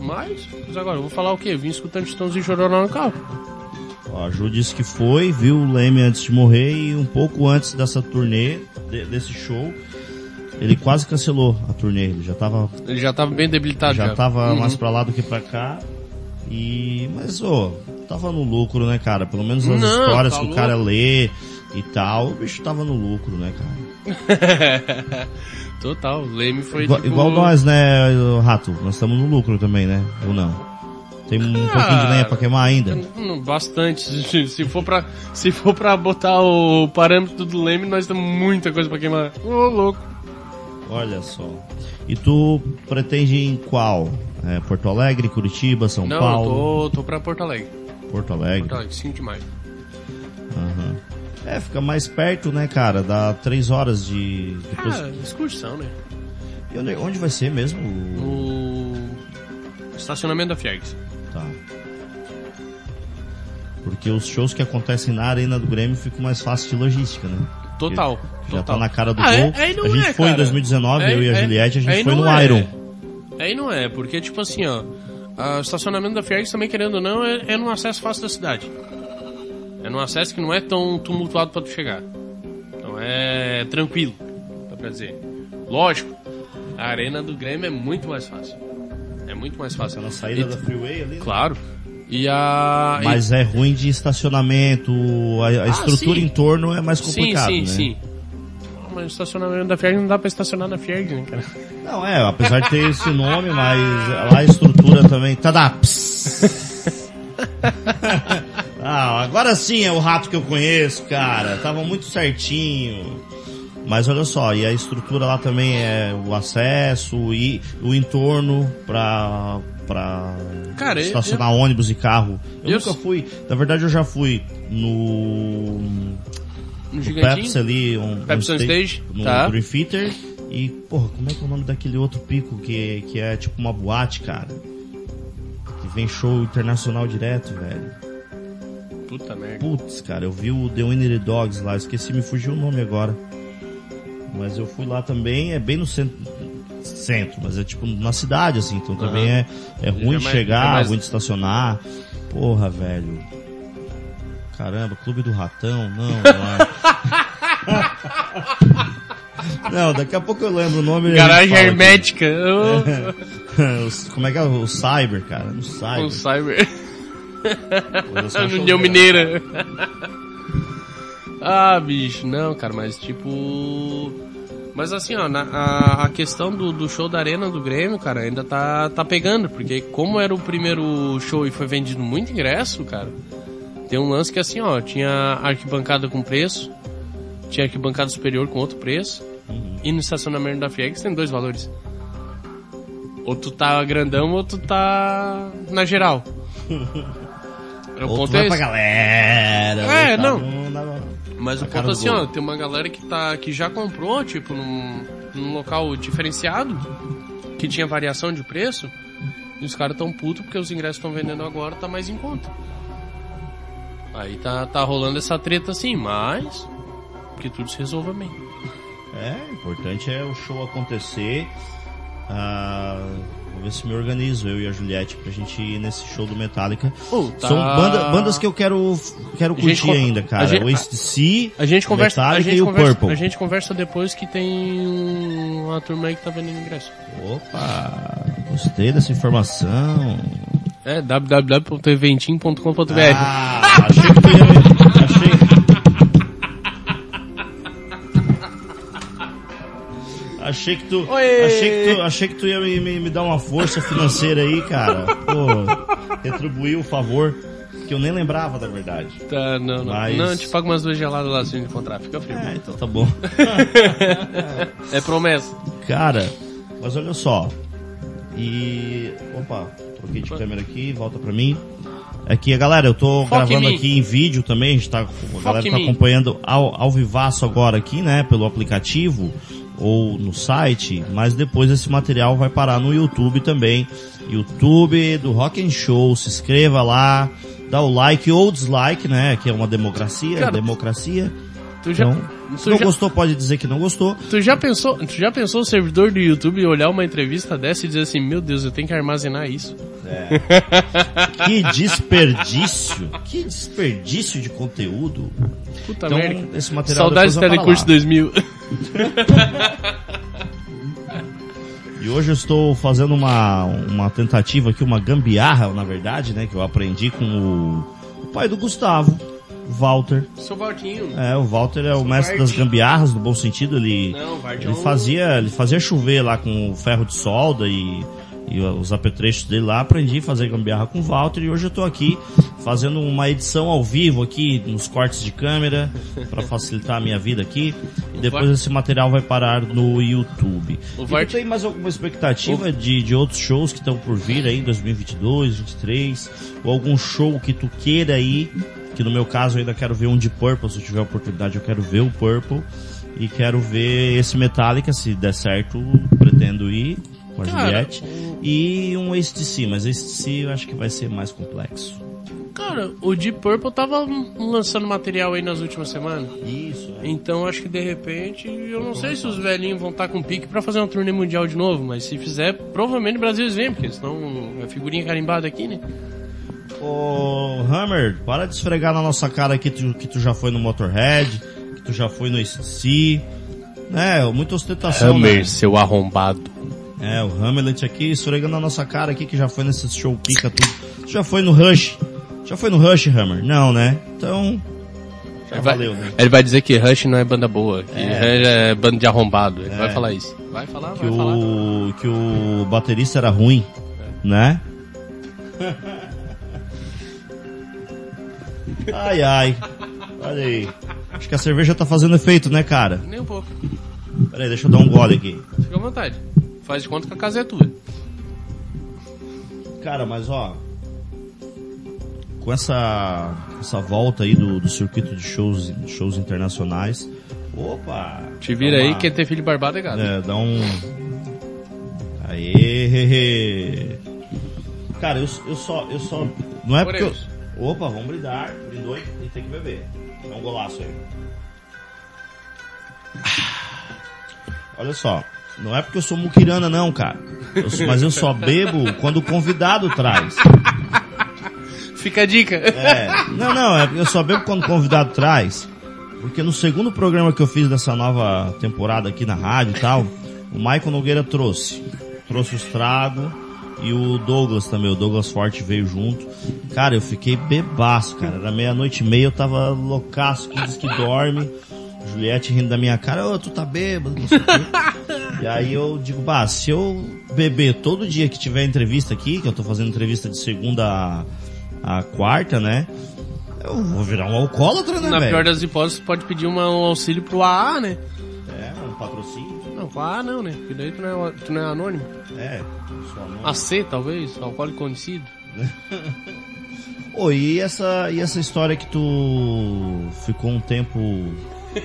S2: Mas, mas agora, eu vou falar o quê? Eu vim escutando Titãozinho Chororó no carro.
S1: Ó, a Ju disse que foi, viu o Leme antes de morrer e um pouco antes dessa turnê, de- desse show, ele quase cancelou a turnê. Ele já tava,
S2: Ele já tava bem debilitado.
S1: já tava
S2: Uhum.
S1: mais pra lá do que pra cá. E, mas, ô, tava no lucro, né, cara? Pelo menos as
S2: Não,
S1: histórias
S2: tá
S1: que o cara lê e tal, o bicho tava no lucro, né, cara?
S2: Total, o Leme foi
S1: Igual,
S2: tipo...
S1: igual nós, né, Rato? Nós estamos no lucro também, né? Ou não? Tem um pouquinho de lenha pra queimar ainda?
S2: Bastante. Se for pra, se for pra botar o parâmetro do Leme, nós temos muita coisa pra queimar. Ô, louco.
S1: Olha só. E tu pretende ir em qual? É, Porto Alegre, Curitiba, São
S2: Não,
S1: Paulo?
S2: eu tô, tô pra Porto Alegre.
S1: Porto Alegre.
S2: Porto Alegre, sinto demais.
S1: Aham. É, fica mais perto, né, cara? Dá três horas de. Depois...
S2: Ah, excursão, né?
S1: E onde, onde vai ser mesmo? O-
S2: O estacionamento da Fiergs.
S1: Tá. Porque os shows que acontecem na Arena do Grêmio ficam mais fácil de logística, né?
S2: Total.
S1: Já
S2: total.
S1: tá na cara do
S2: Ah, é-
S1: gol.
S2: aí não
S1: a gente
S2: é,
S1: foi em
S2: cara.
S1: 2019,
S2: Aí-
S1: eu e a
S2: aí-
S1: Juliette, a gente foi no
S2: é.
S1: Iron.
S2: Aí não é, porque tipo assim, ó, o estacionamento da Fiergs também, querendo ou não, é, é num acesso fácil da cidade. É num acesso que não é tão tumultuado pra tu chegar. Então é tranquilo, dá pra dizer. Lógico, a arena do Grêmio é muito mais fácil. É muito mais fácil.
S1: Na saída
S2: E-
S1: da freeway ali. né?
S2: Claro. E a... e-
S1: Mas é ruim de estacionamento, a, a estrutura
S2: sim.
S1: em torno é mais
S2: Sim,
S1: complicado,
S2: sim,
S1: né?
S2: sim. Ah, Mas o estacionamento da Fiergs não dá pra estacionar na Fiergs, né, cara?
S1: Não, é, apesar de ter esse nome, mas lá a estrutura também. Tadá! ah, agora sim é o rato que eu conheço, cara. Tava muito certinho. Mas olha só, e a estrutura lá também é o acesso e o entorno pra, pra
S2: Cara, eu-
S1: estacionar ônibus e carro. Eu,
S2: Eu
S1: nunca fui. Na verdade, eu já fui no,
S2: gigantinho.
S1: Pepsi ali, um,
S2: Pepsi
S1: um
S2: on Stage,
S1: no
S2: tá.
S1: Dream Theater. E, porra, como é que é o nome daquele outro pico que, que é tipo uma boate, cara? Que vem show internacional direto, velho.
S2: Puta merda.
S1: Putz, cara, eu vi o The Winner Dogs lá, esqueci, me fugiu o nome agora. Mas eu fui lá também, é bem no centro, centro mas é tipo na cidade, assim, então também
S2: Aham.
S1: é, é ruim
S2: é
S1: de
S2: mais-
S1: chegar,
S2: é mais-
S1: ruim de estacionar. Porra, velho. Caramba, Clube do Ratão, não, não é. Não, daqui a pouco eu lembro o nome.
S2: Garagem hermética.
S1: Como é que é o Cyber, cara? No Cyber.
S2: O Cyber.
S1: Pô, eu só acho
S2: União
S1: legal.
S2: Mineira. ah, bicho, não, cara, mas tipo. Mas assim, ó, na- a, a questão do, do show da Arena do Grêmio, cara, ainda tá, tá pegando, porque como era o primeiro show e foi vendido muito ingresso, cara, tem um lance que assim, ó, tinha arquibancada com preço, tinha arquibancada superior com outro preço, e no estacionamento da Fiex tem dois valores. Ou tu tá grandão ou tu tá na geral. É, o
S1: Ou tu
S2: ponto
S1: vai
S2: é
S1: pra
S2: esse.
S1: galera.
S2: É,
S1: tá
S2: não.
S1: no- na-
S2: Mas o
S1: cara
S2: ponto
S1: do
S2: assim,
S1: gol.
S2: ó, tem uma galera que tá que já comprou, tipo, num, num local diferenciado, que tinha variação de preço, e os caras tão putos porque os ingressos estão vendendo agora, tá mais em conta. Aí tá, tá rolando essa treta assim, mas que tudo se resolva bem.
S1: É, o importante é o show acontecer. Ah, vou ver se me organizo, eu e a Juliette, pra gente ir nesse show do Metallica.
S2: Tá-
S1: São banda- bandas que eu quero, quero
S2: A gente
S1: curtir ainda,
S2: a
S1: cara.
S2: gente-
S1: o ACDC,
S2: A gente conversa, a
S1: Metallica
S2: gente
S1: e o
S2: conversa,
S1: Purple.
S2: a gente conversa depois que tem um- uma turma aí que tá vendendo ingresso.
S1: Opa, gostei dessa informação.
S2: É www.eventim.com.br.
S1: Ah, achei que Achei que tu,
S2: Oi.
S1: achei que tu, achei que tu ia me, me, me dar uma força financeira aí, cara. Pô, retribuir o favor que eu nem lembrava da verdade.
S2: Tá, não, não.
S1: Mas-
S2: Não, te pago umas duas geladas lá se a gente encontrar, fica frio.
S1: É, então tá bom.
S2: É promessa.
S1: Cara, mas olha só. E. Opa, troquei de câmera aqui, volta pra mim. É que, galera, eu tô
S2: Foca em
S1: gravando
S2: mim.
S1: aqui em vídeo também, a, gente tá, a galera
S2: em
S1: tá acompanhando ao, ao vivaço agora aqui, né, pelo aplicativo ou no site, mas depois esse material vai parar no YouTube também. YouTube do Rock and Show, se inscreva lá, dá o like ou dislike, né, que é uma democracia,
S2: Cara,
S1: democracia.
S2: Tu já,
S1: Então, se
S2: tu,
S1: não
S2: já,
S1: gostou, pode dizer que não gostou.
S2: tu já pensou, tu já pensou o servidor do YouTube olhar uma entrevista dessa e dizer assim, meu Deus, eu tenho que armazenar isso.
S1: Que desperdício, que desperdício de conteúdo.
S2: Puta
S1: Então,
S2: merda.
S1: esse material
S2: Saudades Telecurso
S1: pra lá.
S2: 2000.
S1: E hoje eu estou fazendo uma, uma tentativa aqui, uma gambiarra, na verdade, né? Que eu aprendi com o, o pai do Gustavo, o Walter.
S2: Seu Valtinho.
S1: É, o Walter é o mestre
S2: Vart.
S1: das gambiarras, no bom sentido. Ele,
S2: Não, é
S1: ele,
S2: um-
S1: fazia, ele fazia chover lá com o ferro de solda e, e os apetrechos dele lá. Aprendi a fazer gambiarra com o Walter e hoje eu tô aqui fazendo uma edição ao vivo aqui nos cortes de câmera para facilitar a minha vida aqui. E depois esse material vai parar no YouTube.
S2: O Vart-
S1: tem mais alguma expectativa de, de outros shows que estão por vir aí em 2022, 2023? Ou algum show que tu queira ir? Que no meu caso eu ainda quero ver um de Purple, se eu tiver oportunidade eu quero ver o Purple. E quero ver esse Metallica, se der certo, pretendo ir com a
S2: Cara,
S1: Juliette. E um ACDC, mas ACDC eu acho que vai ser mais complexo.
S2: Cara, o Deep Purple tava lançando material aí nas últimas semanas.
S1: Isso, é.
S2: Então acho que de repente, eu não sei se os velhinhos vão estar com pique pra fazer uma turnê mundial de novo, mas se fizer, provavelmente o Brasil vêm, porque senão é figurinha carimbada aqui, né?
S1: Ô, Hammer, para de esfregar na nossa cara que tu, que tu já foi no Motorhead, que tu já foi no ACDC. É, muita ostentação, né?
S2: seu arrombado.
S1: É, o Hamlet aqui esfregando na nossa cara aqui que já foi nesse show pica tudo. Tu já foi no Rush? Já foi no Rush, Hammer? Não, né? Então, já
S2: Ele vai,
S1: valeu, né?
S2: ele vai dizer que Rush não é banda boa, que
S1: É.
S2: Rush é banda de arrombado. Ele vai falar isso. Vai falar,
S1: Que
S2: vai falar.
S1: o, que o baterista era ruim, né? Ai, ai. Olha aí. Acho que a cerveja tá fazendo efeito, né, cara?
S2: Nem um pouco.
S1: Pera aí, deixa eu dar um gole aqui.
S2: Fica à vontade. Faz de conta que a casa é tua.
S1: Cara, mas ó, com essa essa volta aí do, do circuito de shows shows internacionais, opa,
S2: Te vira
S1: dá
S2: aí,
S1: uma-
S2: quem tem filho barbado é gado.
S1: é, dá um Aê! Cara, eu, eu só eu só não é porque eu... Opa, vamos brindar, brindou e tem que beber. Dá um golaço aí. Olha só, não é porque eu sou muquirana não, cara. Eu sou- mas eu só bebo quando o convidado traz.
S2: Fica a dica.
S1: É, não, não, é eu só bebo quando o convidado traz. Porque no segundo programa que eu fiz dessa nova temporada aqui na rádio e tal, o Michael Nogueira trouxe. Trouxe os tragos e o Douglas também, o Douglas Forte veio junto. Cara, eu fiquei bebaço, cara. Era meia-noite e meia, eu tava loucaço, que diz que dorme. Juliette rindo da minha cara, ô, tu tá bêbado, não sei o quê. E aí eu digo, bah, se eu beber todo dia que tiver entrevista aqui, que eu tô fazendo entrevista de segunda a, a quarta, né? Eu vou virar um alcoólatra, né,
S2: Na
S1: velho?
S2: pior das hipóteses, pode pedir uma- um auxílio pro AA, né?
S1: É, um patrocínio.
S2: Não, com AA não, né? Porque daí tu não é, tu não é anônimo.
S1: É, sua mão.
S2: AC, talvez, alcoólico conhecido.
S1: Ô, e essa, e essa história que tu ficou um tempo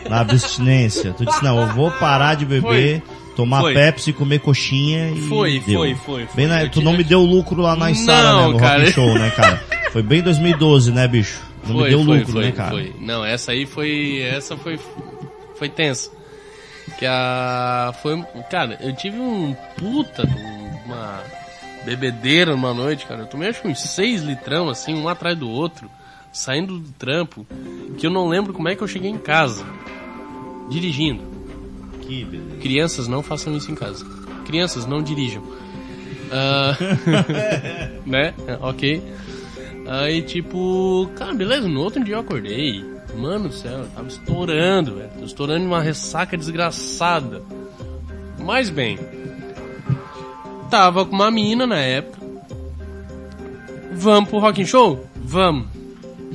S1: na abstinência? Tu disse, não, eu vou parar de beber, tomar
S2: Foi.
S1: Pepsi, comer coxinha e
S2: Foi,
S1: deu.
S2: foi, foi, foi.
S1: Bem na- tu não me deu lucro lá na
S2: Não,
S1: né, no
S2: cara.
S1: Rock Show, né, cara? Foi bem 2012, né, bicho? Não me deu lucro,
S2: foi,
S1: né, cara?
S2: Foi. Não, essa aí foi. Essa foi. Foi tensa. Que a. Foi. Cara, eu tive um puta uma bebedeira numa noite, cara. Eu tomei acho que uns seis litrão, assim, um atrás do outro, saindo do trampo, que eu não lembro como é que eu cheguei em casa. Dirigindo.
S1: Que beleza.
S2: Crianças não façam isso em casa. Crianças não dirijam. Ah, né? Ok. Aí tipo, cara, beleza, no outro dia eu acordei. Mano do céu, eu tava estourando, velho. Tô estourando uma ressaca desgraçada. Mas bem, tava com uma mina na época. Vamos pro rock and show? Vamos.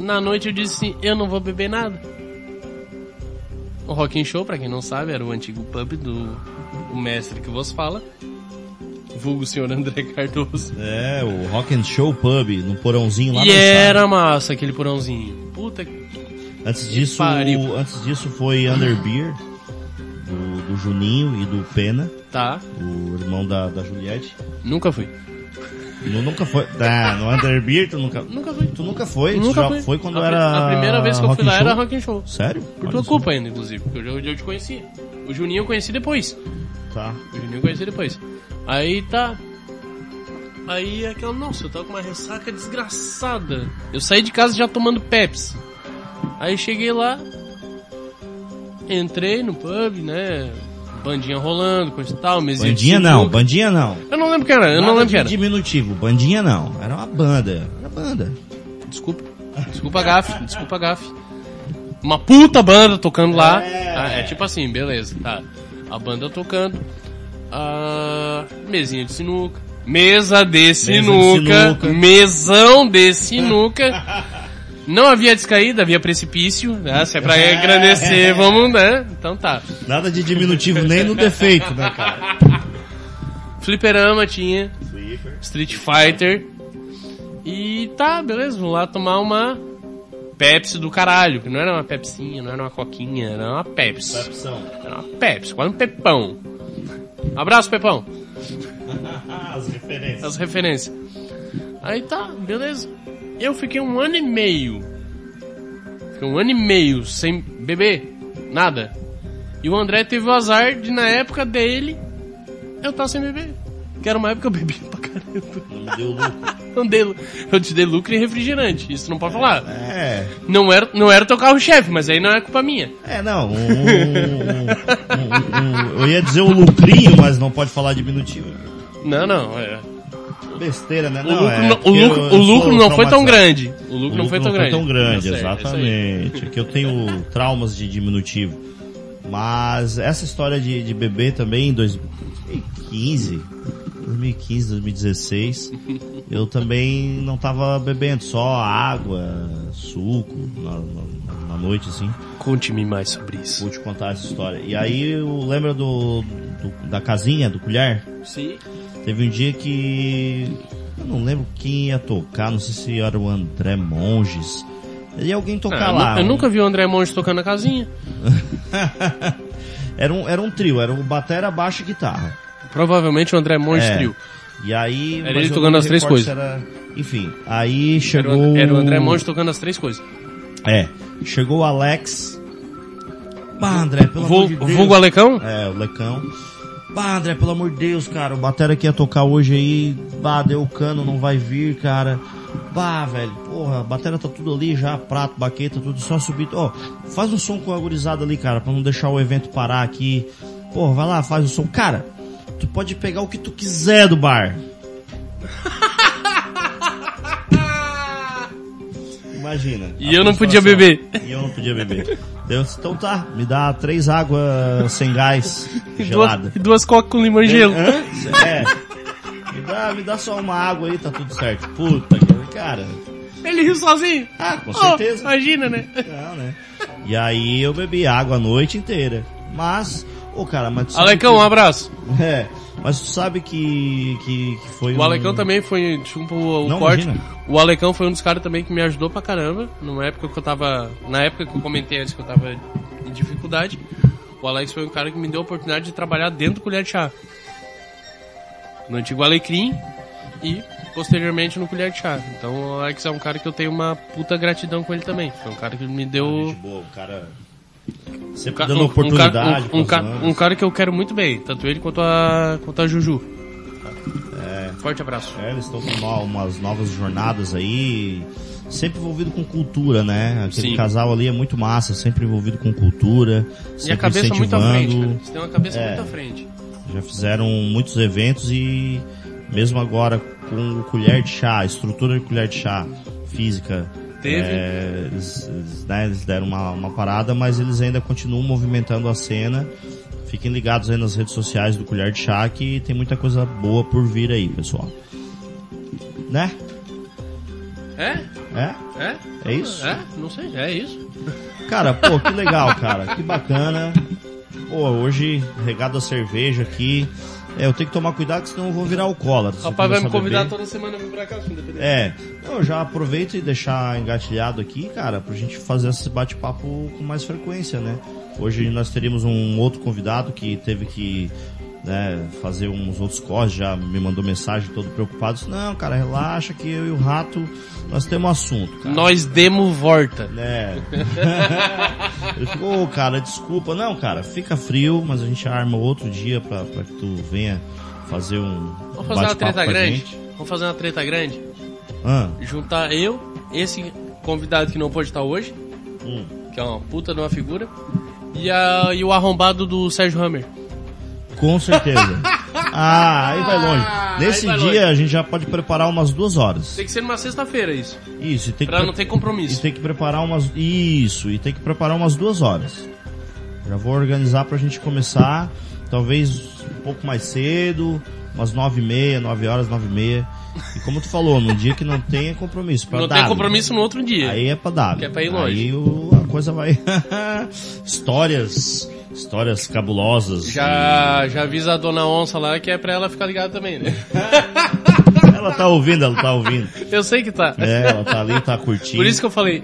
S2: Na noite eu disse assim, eu não vou beber nada. O Rock and Show, pra quem não sabe, era o antigo pub do mestre que vos fala. Vulgo senhor André Cardoso.
S1: É, o Rock and Show Pub, no porãozinho lá
S2: E era massa aquele porãozinho. Puta que.
S1: Antes disso,
S2: pariu.
S1: antes disso foi Underbeer, do, do Juninho e do Pena,
S2: Tá.
S1: o irmão da, da Juliette.
S2: Nunca fui.
S1: Nu- nunca foi. Ah, no Underbeer tu nunca.
S2: Nunca fui.
S1: Tu nunca foi? Tu
S2: Nunca
S1: já
S2: fui.
S1: foi quando
S2: a,
S1: era.
S2: A primeira vez que eu fui lá
S1: Show?
S2: era Rock and Show.
S1: Sério?
S2: Por
S1: Olha
S2: tua
S1: só.
S2: culpa ainda, inclusive, porque eu já, eu te conheci. O Juninho eu conheci depois.
S1: Tá.
S2: O Juninho eu conheci depois. Aí tá. Aí aquela, nossa, eu tava com uma ressaca desgraçada. Eu saí de casa já tomando Pepsi. Aí cheguei lá, entrei no pub, né? Bandinha rolando, coisa e tal, mesinha de
S1: Bandinha não,
S2: sinuca.
S1: bandinha não.
S2: Eu não lembro que era, eu não
S1: Nada
S2: lembro o
S1: de
S2: que era.
S1: diminutivo, bandinha não. Era uma banda. Era banda.
S2: Desculpa. Desculpa, Gaf. Desculpa, Gaf. Uma puta banda tocando lá.
S1: É.
S2: Ah, É, tipo assim, beleza, tá. A banda tocando. A mesinha de sinuca. Mesa de sinuca.
S1: sinuca.
S2: Mesão de sinuca. Não havia descaída, havia precipício. Né? Se é pra engrandecer, vamos, né? Então tá.
S1: Nada de diminutivo nem no defeito, né, cara?
S2: Fliperama tinha. Street Fighter. E tá, beleza, vamos lá tomar uma Pepsi do caralho, que não era uma Pepsinha, não era uma coquinha, era uma Pepsi.
S1: Percepção.
S2: Era uma Pepsi, quase um Pepão. Abraço, Pepão.
S1: As referências.
S2: As referências. Aí tá, beleza. Eu fiquei um ano e meio. Fiquei um ano e meio sem beber. Nada. E o André teve o azar de, na época dele, eu tava sem beber. Que era uma época que eu bebia pra caramba.
S1: Não deu lucro.
S2: Dei, eu te dei lucro em refrigerante, isso não pode falar.
S1: É.
S2: Não era, não era teu carro-chefe, mas aí não é culpa minha.
S1: É, não. um- um- um- eu ia dizer o lucrinho, mas não pode falar diminutivo.
S2: Não, não. É.
S1: Besteira, né?
S2: O
S1: Não,
S2: lucro,
S1: é
S2: não- o lucro,
S1: eu-
S2: o lucro não foi tão grande. O
S1: O
S2: lucro não foi tão grande.
S1: tão grande,
S2: certo, é isso aí.
S1: exatamente. É que eu tenho traumas de diminutivo. Mas essa história de, de beber também em 2015, 2015, 2016, eu também não tava bebendo, só água, suco na, na- na noite, assim.
S2: Conte-me mais sobre isso.
S1: Vou te contar essa história. E aí, eu lembro do, do- da casinha, do colher?
S2: Sim.
S1: Teve um dia que. Eu não lembro quem ia tocar, não sei se era o André Monges. Ia alguém tocar
S2: Ah,
S1: lá.
S2: eu nunca vi o André Monge tocando na casinha.
S1: era, um, era um trio, era o batera, baixo e guitarra.
S2: Provavelmente o André Monge
S1: É.
S2: trio.
S1: E aí.
S2: Era ele tocando as três coisas.
S1: era- Enfim, aí chegou.
S2: o- era o André Monge tocando as três coisas.
S1: É, chegou o Alex. Bah, André, pelo amor de Deus.
S2: vulgo Alecão?
S1: É, o Lecão. Bah, André, pelo amor de Deus, cara, o Batera que ia tocar hoje aí, bah, deu cano, não vai vir, cara. Bah, velho, porra, a batera tá tudo ali já, prato, baqueta, tudo só subir. Ó, faz um som com a gurizada ali, cara, pra não deixar o evento parar aqui. Porra, vai lá, faz o som. Cara, tu pode pegar o que tu quiser do bar. Imagina.
S2: E eu não podia beber.
S1: E eu não podia beber. Eu disse, então tá, me dá três águas sem gás,
S2: duas,
S1: gelada.
S2: e duas cocas com limão e gelo.
S1: É. Me dá, me dá só uma água aí, tá tudo certo. Puta, que- cara.
S2: Ele riu sozinho.
S1: Ah, com
S2: Oh,
S1: certeza.
S2: imagina, né?
S1: Não, né? E aí eu bebi água a noite inteira. Mas, ô cara, mas
S2: Alecão, um
S1: que-
S2: abraço.
S1: É, mas tu sabe que, que, que foi
S2: O
S1: um-
S2: Alecão também foi, desculpa o, o
S1: Não,
S2: corte.
S1: imagina.
S2: O Alecão foi um dos caras também que me ajudou pra caramba. Numa época que eu tava. Na época que eu comentei antes que eu tava em dificuldade. O Alex foi um cara que me deu a oportunidade de trabalhar dentro do colher de chá. No antigo Alecrim e posteriormente no colher de chá. Então o Alex é um cara que eu tenho uma puta gratidão com ele também. Foi um cara que me deu.
S1: Gente boa, o cara
S2: Um,
S1: sempre dando
S2: um-
S1: oportunidade.
S2: um, ca- um cara que eu quero muito bem, tanto ele quanto a, quanto a Juju. Forte abraço.
S1: É, eles estão com umas novas jornadas aí, sempre envolvido com cultura, né? Aquele
S2: Sim.
S1: casal ali é muito massa, sempre envolvido com cultura,
S2: E a cabeça muito à frente, cara. Você tem uma cabeça
S1: É.
S2: muito à frente.
S1: Já fizeram muitos eventos e mesmo agora com o colher de chá, estrutura de colher de chá física,
S2: Teve.
S1: é, eles, eles, né, eles deram uma, uma parada, mas eles ainda continuam movimentando a cena. Fiquem ligados aí nas redes sociais do Colher de Chá que tem muita coisa boa por vir aí, pessoal. Né?
S2: É?
S1: É?
S2: É?
S1: É isso?
S2: É? Não sei, é isso.
S1: Cara, pô, que legal, cara. Que bacana. Pô, hoje regado a cerveja aqui. É, eu tenho que tomar cuidado, senão eu vou virar eu
S2: Rapaz vai me convidar toda semana pra vir pra cá, se depender.
S1: É, eu já aproveito e deixar engatilhado aqui, cara, pra gente fazer esse bate-papo com mais frequência, né? Hoje nós teríamos um outro convidado que teve que né, fazer uns outros corres, já me mandou mensagem todo preocupado. Disse, Não, cara, relaxa que eu e o Rato, nós temos um assunto, cara.
S2: Nós demos volta.
S1: É. Ele ficou, "Ô, cara, desculpa. Não, cara, fica frio, mas a gente arma outro dia pra, pra que tu venha fazer um
S2: Vamos fazer uma treta grande?
S1: gente.
S2: Vamos fazer uma treta grande?
S1: Ah,
S2: Juntar eu, esse convidado que não pôde estar hoje,
S1: hum.
S2: que é uma puta de uma figura, e, a, e o arrombado do Sérgio Hammer.
S1: Com certeza. Ah, aí vai longe. Nesse
S2: vai
S1: dia
S2: longe.
S1: a gente já pode preparar umas duas horas.
S2: Tem que ser numa sexta-feira isso,
S1: Isso, e tem que,
S2: pra
S1: pre-
S2: não ter
S1: e
S2: compromisso.
S1: tem que preparar umas. Isso, e tem que preparar umas duas horas. Já vou organizar pra gente começar, talvez um pouco mais cedo, umas nove e meia, nove horas, nove e meia. E como tu falou, num dia que não tenha compromisso. Pra
S2: Não
S1: dar,
S2: tem compromisso no outro dia.
S1: Aí é pra dar.
S2: Que é pra ir longe.
S1: Aí o- coisa vai. histórias. Histórias cabulosas.
S2: Já, já avisa a dona onça lá que é pra ela ficar ligada também, né?
S1: Ela tá ouvindo, ela tá ouvindo.
S2: Eu sei que tá.
S1: É, ela tá ali, tá curtindo.
S2: Por isso que eu falei.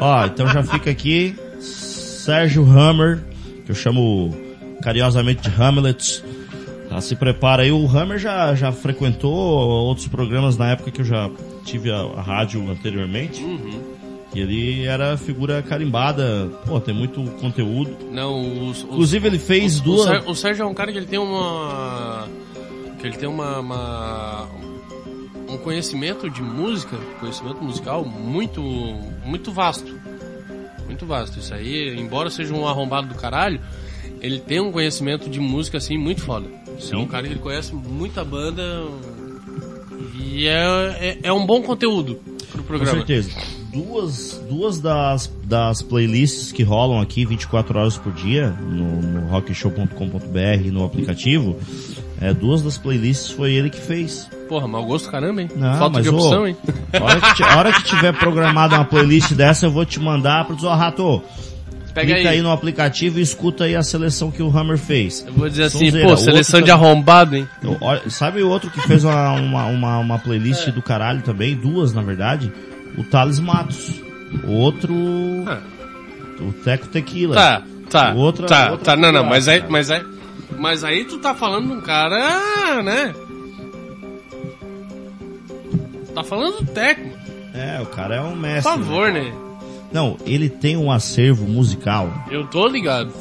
S1: Ó, então já fica aqui Sérgio Hammer, que eu chamo carinhosamente de Hamlet. Tá, se prepara aí. O Hammer já, já frequentou outros programas na época que eu já tive a, a rádio anteriormente. E ele era figura carimbada. Pô, tem muito conteúdo.
S2: Não, os, os,
S1: Inclusive ele fez
S2: o,
S1: duas...
S2: O Sérgio é um cara que ele tem uma. que ele tem uma. uma- um conhecimento de música, conhecimento musical muito. muito vasto. Muito vasto. Isso aí, embora seja um arrombado do caralho, ele tem um conhecimento de música assim muito foda. É um cara que ele conhece muita banda. E é, é, é um bom conteúdo pro
S1: Com
S2: programa.
S1: certeza. Duas, duas das, das playlists que rolam aqui 24 horas por dia no, no rockshow.com.br e no aplicativo, é, duas das playlists foi ele que fez.
S2: Porra, mau gosto caramba, hein?
S1: Não,
S2: Falta
S1: mas,
S2: de
S1: ô,
S2: opção, hein?
S1: A hora, que, a hora que tiver programada uma playlist dessa, eu vou te mandar para dizer, ó, Rato,
S2: Pega
S1: clica aí.
S2: aí.
S1: no aplicativo e escuta aí a seleção que o Hammer fez.
S2: Eu vou dizer assim,
S1: Sonzeira,
S2: pô, seleção de arrombado, hein?
S1: Sabe o outro que fez uma, uma, uma, uma playlist do caralho também? Duas, na verdade. O Thales Matos. O outro...
S2: Ah.
S1: O Teco Tequila.
S2: Tá, tá,
S1: Outra-
S2: tá,
S1: outra
S2: tá, não, não, mas aí,
S1: cara.
S2: mas aí, mas aí tu tá falando de um cara, né? Tá falando do Teco,
S1: É, o cara é um
S2: por
S1: mestre.
S2: favor, né?
S1: Não, ele tem um acervo musical
S2: Eu tô ligado.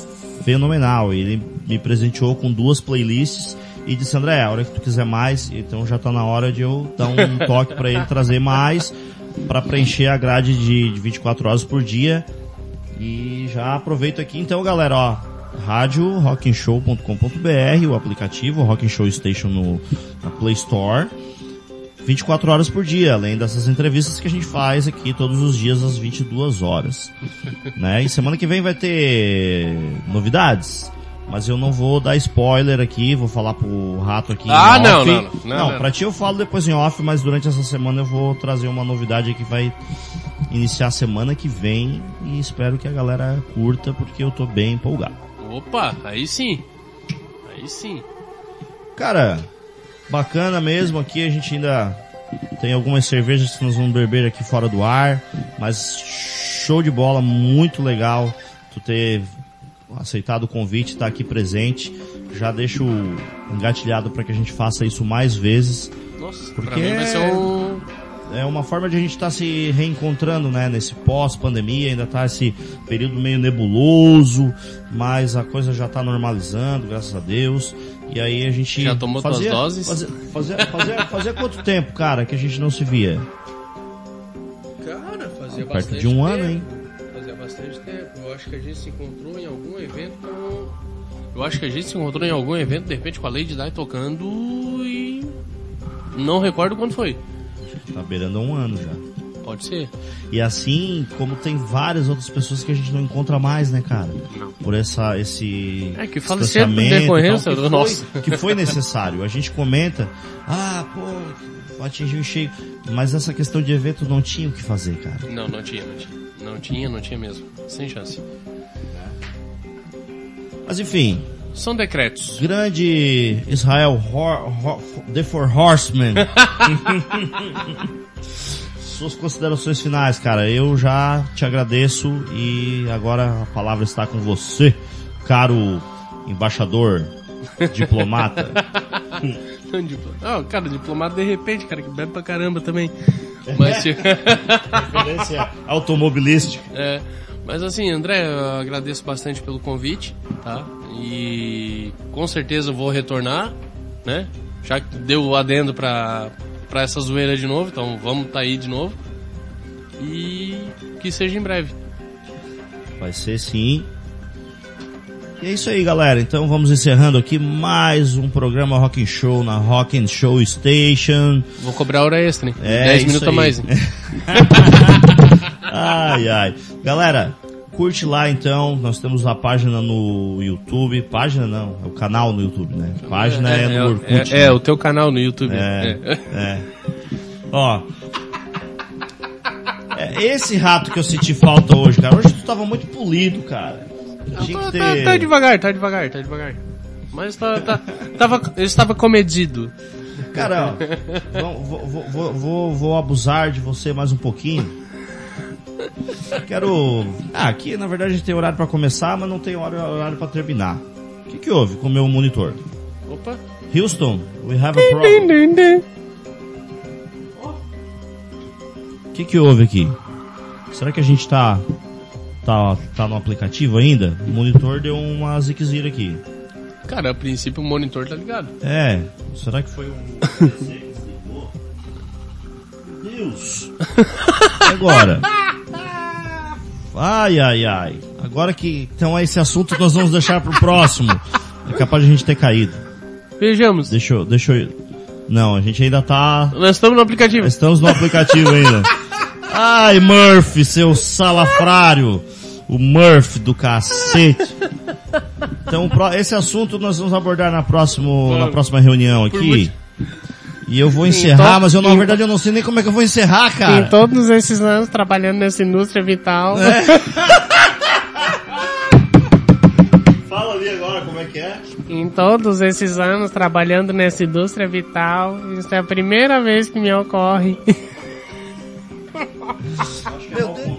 S1: fenomenal. Ele me presenteou com duas playlists e disse, André, a hora que tu quiser mais, então já tá na hora de eu dar um toque pra ele trazer mais pra preencher a grade de, de 24 horas por dia. E já aproveito aqui então, galera, ó, rádio rockenshow.com.br, o aplicativo Rock and Show Station no, na Play Store. 24 horas por dia, além dessas entrevistas que a gente faz aqui todos os dias às 22 horas. né? E semana que vem vai ter novidades. Mas eu não vou dar spoiler aqui, vou falar pro rato aqui.
S2: Ah, não,
S1: off.
S2: não, não, não, não.
S1: pra ti eu falo depois em off, mas durante essa semana eu vou trazer uma novidade que vai iniciar semana que vem e espero que a galera curta porque eu tô bem empolgado.
S2: Opa, aí sim. Aí sim.
S1: Cara, bacana mesmo. Aqui a gente ainda tem algumas cervejas que nós vamos beber aqui fora do ar, mas show de bola, muito legal tu ter aceitado o convite, estar aqui presente. Já deixo engatilhado para que a gente faça isso mais vezes.
S2: Nossa,
S1: Porque
S2: um...
S1: É uma forma de a gente estar se reencontrando, né? Nesse pós-pandemia, ainda tá esse período meio nebuloso, mas a coisa já tá normalizando, graças a Deus. E aí a gente.
S2: Já tomou
S1: fazia,
S2: doses?
S1: Fazia, fazia, fazia, fazia quanto tempo, cara, que a gente não se via?
S2: Cara, fazia
S1: Perto
S2: bastante
S1: de um
S2: tempo.
S1: ano, hein?
S2: Fazia bastante tempo. Eu acho que a gente se encontrou em algum evento com... Eu acho que a gente se encontrou em algum evento, de repente, com a Lady Di tocando e... Não recordo quando foi.
S1: Tá beirando um ano já.
S2: Pode ser.
S1: E assim, como tem várias outras pessoas que a gente não encontra mais, né, cara?
S2: Não.
S1: Por essa, esse.
S2: É, que faleceram em decorrência do nosso.
S1: que foi necessário. A gente comenta, ah, pô, atingiu o cheio. Mas essa questão de evento não tinha o que fazer, cara.
S2: Não, não tinha, não tinha. Não tinha, não tinha mesmo. Sem chance.
S1: Mas enfim,
S2: São decretos.
S1: Grande Israel Hor, Hor, The Four Horsemen. Suas considerações finais, cara. Eu já te agradeço e agora a palavra está com você, caro embaixador, diplomata.
S2: Ah, cara, diplomata de repente, cara, que bebe pra caramba também. Mas,
S1: Referência automobilística.
S2: é, mas assim, André, eu agradeço bastante pelo convite, tá? E com certeza eu vou retornar, né? Já que deu o adendo pra, pra essa zoeira de novo, então vamos tá aí de novo. E que seja em breve.
S1: Vai ser sim. E é isso aí, galera. Então vamos encerrando aqui mais um programa Rock and Show na Rock Show Station.
S2: Vou cobrar hora extra, hein?
S1: É,
S2: 10
S1: isso
S2: minutos a
S1: aí.
S2: mais. hein?
S1: Ai, ai. Galera, curte lá então. Nós temos a página no YouTube. Página não, é o canal no YouTube, né? Página é, no Orkut.
S2: é,
S1: né?
S2: é, o teu canal no YouTube.
S1: É,
S2: É.
S1: é. Ó. É, esse rato que eu senti falta hoje, cara. Hoje tu tava muito polido, cara.
S2: Tá, tá-
S1: ter...
S2: tá devagar, tá devagar, tá devagar. Mas tá, tá, tava, eu estava comedido.
S1: Cara, ó, vou, vou, vou- vou, abusar de você mais um pouquinho. Quero. Ah, aqui na verdade a gente tem horário pra começar, mas não tem horário pra terminar. O que, que houve com o meu monitor?
S2: Opa.
S1: Houston, we have a problem. O que, que houve aqui? Será que a gente tá. Tá, tá no aplicativo ainda? O monitor deu uma ziquezira aqui.
S2: Cara, a princípio o monitor tá ligado.
S1: É, será que foi um PC que desligou? Meu Deus! Agora? Ai, ai, ai. Agora que. Então esse assunto nós vamos deixar pro próximo. É capaz de a gente ter caído.
S2: Vejamos.
S1: Deixa eu. Deixa eu. Não, a gente ainda tá.
S2: Nós estamos no aplicativo.
S1: Estamos no aplicativo ainda. Ai, Murphy, seu salafrário. O Murphy do cacete. Então, esse assunto nós vamos abordar na, próximo, na próxima reunião aqui. E eu vou encerrar,
S2: Então-
S1: mas eu, na verdade, eu não sei nem como é que eu vou encerrar,
S2: Em
S1: cara.
S2: todos esses anos trabalhando nessa indústria vital.
S1: Fala ali agora como é que é.
S2: Em todos esses anos trabalhando nessa indústria vital, isso é a primeira vez que me ocorre.
S1: Meu Deus.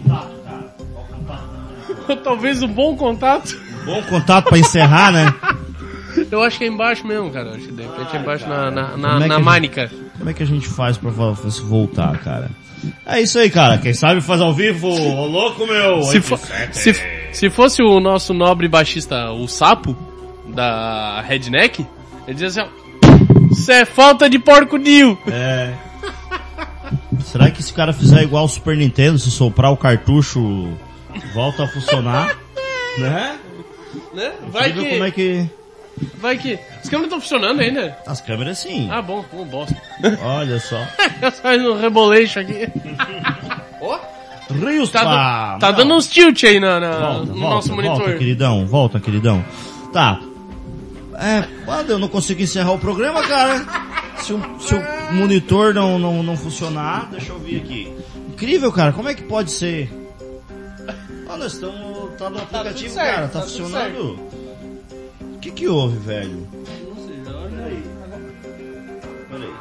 S2: Talvez um bom contato.
S1: Bom contato pra encerrar, né?
S2: Eu acho que é embaixo mesmo, cara. Acho que de repente é embaixo na, na,
S1: Como
S2: na,
S1: é que
S2: na
S1: a gente-
S2: manica.
S1: Como é que a gente faz pra vo- se voltar, cara? É isso aí, cara. Quem sabe faz ao vivo. Ô, louco, meu.
S2: Se, fo- se, se fosse o nosso nobre baixista, o Sapo, da Redneck, ele dizia assim, ó, isso é falta de porco Dio.
S1: É. Será que se o cara fizer igual o Super Nintendo, se soprar o cartucho, volta a funcionar? né?
S2: Né? Vai que,
S1: como é que...
S2: vai que... Os câmeras estão funcionando ainda?
S1: As câmeras sim.
S2: Ah, bom, um bosta.
S1: Olha só.
S2: Faz um reboleixo aqui. Ó,
S1: Rios,
S2: tá,
S1: pá,
S2: do- tá dando uns tilt aí na, na-
S1: Volta,
S2: no
S1: volta,
S2: nosso monitor.
S1: volta, queridão. Volta, queridão. Tá. É, eu não consigo encerrar o programa, cara. Se o, se o monitor não, não, não funcionar, deixa eu ver aqui. Incrível, cara. Como é que pode ser? Ah, nós estamos... Tá no aplicativo,
S2: tudo certo,
S1: cara. Tá,
S2: tá
S1: funcionando. O que que houve, velho? Peraí. Peraí.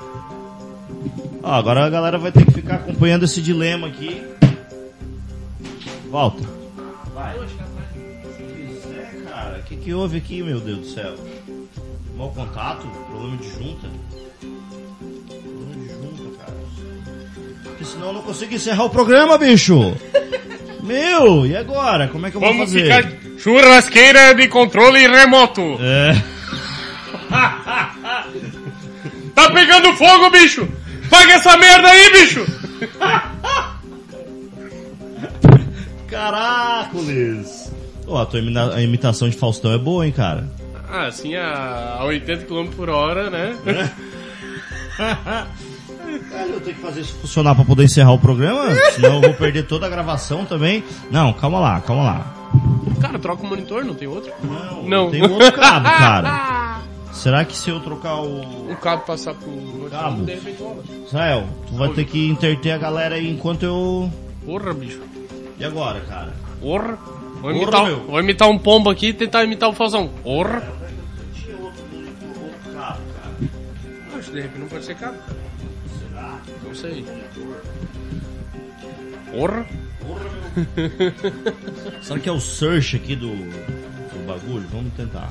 S1: Ó, agora a galera vai ter que ficar acompanhando esse dilema aqui. Volta. Vai. Que, houve aqui, meu Deus do céu? Mau contato? Problema de junta? Problema de junta, cara. Porque senão eu não consigo encerrar o programa, bicho! Meu, e agora? Como é que eu vou
S2: Vamos
S1: fazer?
S2: ficar churrasqueira de controle remoto.
S1: É.
S2: Tá pegando fogo, bicho! Paga essa merda aí, bicho!
S1: Caracoles! Ó, a tua imita- a imitação de Faustão é boa, hein, cara?
S2: Ah, assim, a a 80 km por hora, né?
S1: Cara, eu tenho que fazer isso funcionar pra poder encerrar o programa, senão eu vou perder toda a gravação também. Não, calma lá, calma lá.
S2: Cara, troca o monitor, não tem outro?
S1: Não,
S2: Não.
S1: tem outro cabo, cara. Será que se eu trocar o...
S2: O cabo passar pro monitor,
S1: Cabo. Israel, tu vai ter que interter a galera aí enquanto eu...
S2: Porra, bicho.
S1: E agora, cara?
S2: Porra. Vou imitar,
S1: Porra, um,
S2: vou imitar um pombo aqui e tentar imitar o Falzão. Orra. Não, isso de repente não pode ser cabo. Será? Não sei. Porra!
S1: Será que é o search aqui do, do bagulho? Vamos tentar.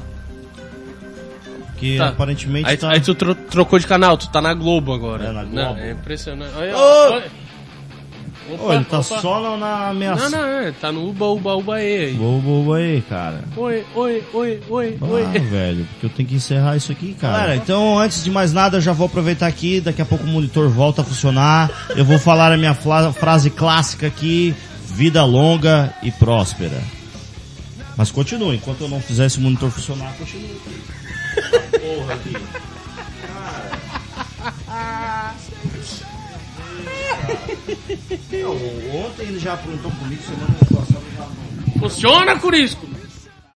S1: Porque
S2: tá.
S1: aparentemente
S2: aí,
S1: tá...
S2: aí tu tro trocou de canal, tu tá na Globo agora.
S1: É, na Globo.
S2: Não, é impressionante. Olha,
S1: oh!
S2: olha. Opa,
S1: Ô, ele tá
S2: opa.
S1: só na, ameaça.
S2: Não, não, é, tá no Uba, Uba, Uba E
S1: boa, boa aí, cara.
S2: Oi, oi, oi, oi,
S1: Ah,
S2: oi.
S1: velho, porque eu tenho que encerrar isso aqui, cara. Galera, então antes de mais nada, eu já vou aproveitar aqui, daqui a pouco o monitor volta a funcionar. Eu vou falar a minha frase clássica aqui, vida longa e próspera. Mas continue, enquanto eu não fizer esse monitor funcionar. Essa porra aqui. Cara. Ontem ele já aprontou comigo, semana passada já não.
S2: Funciona, Curisco!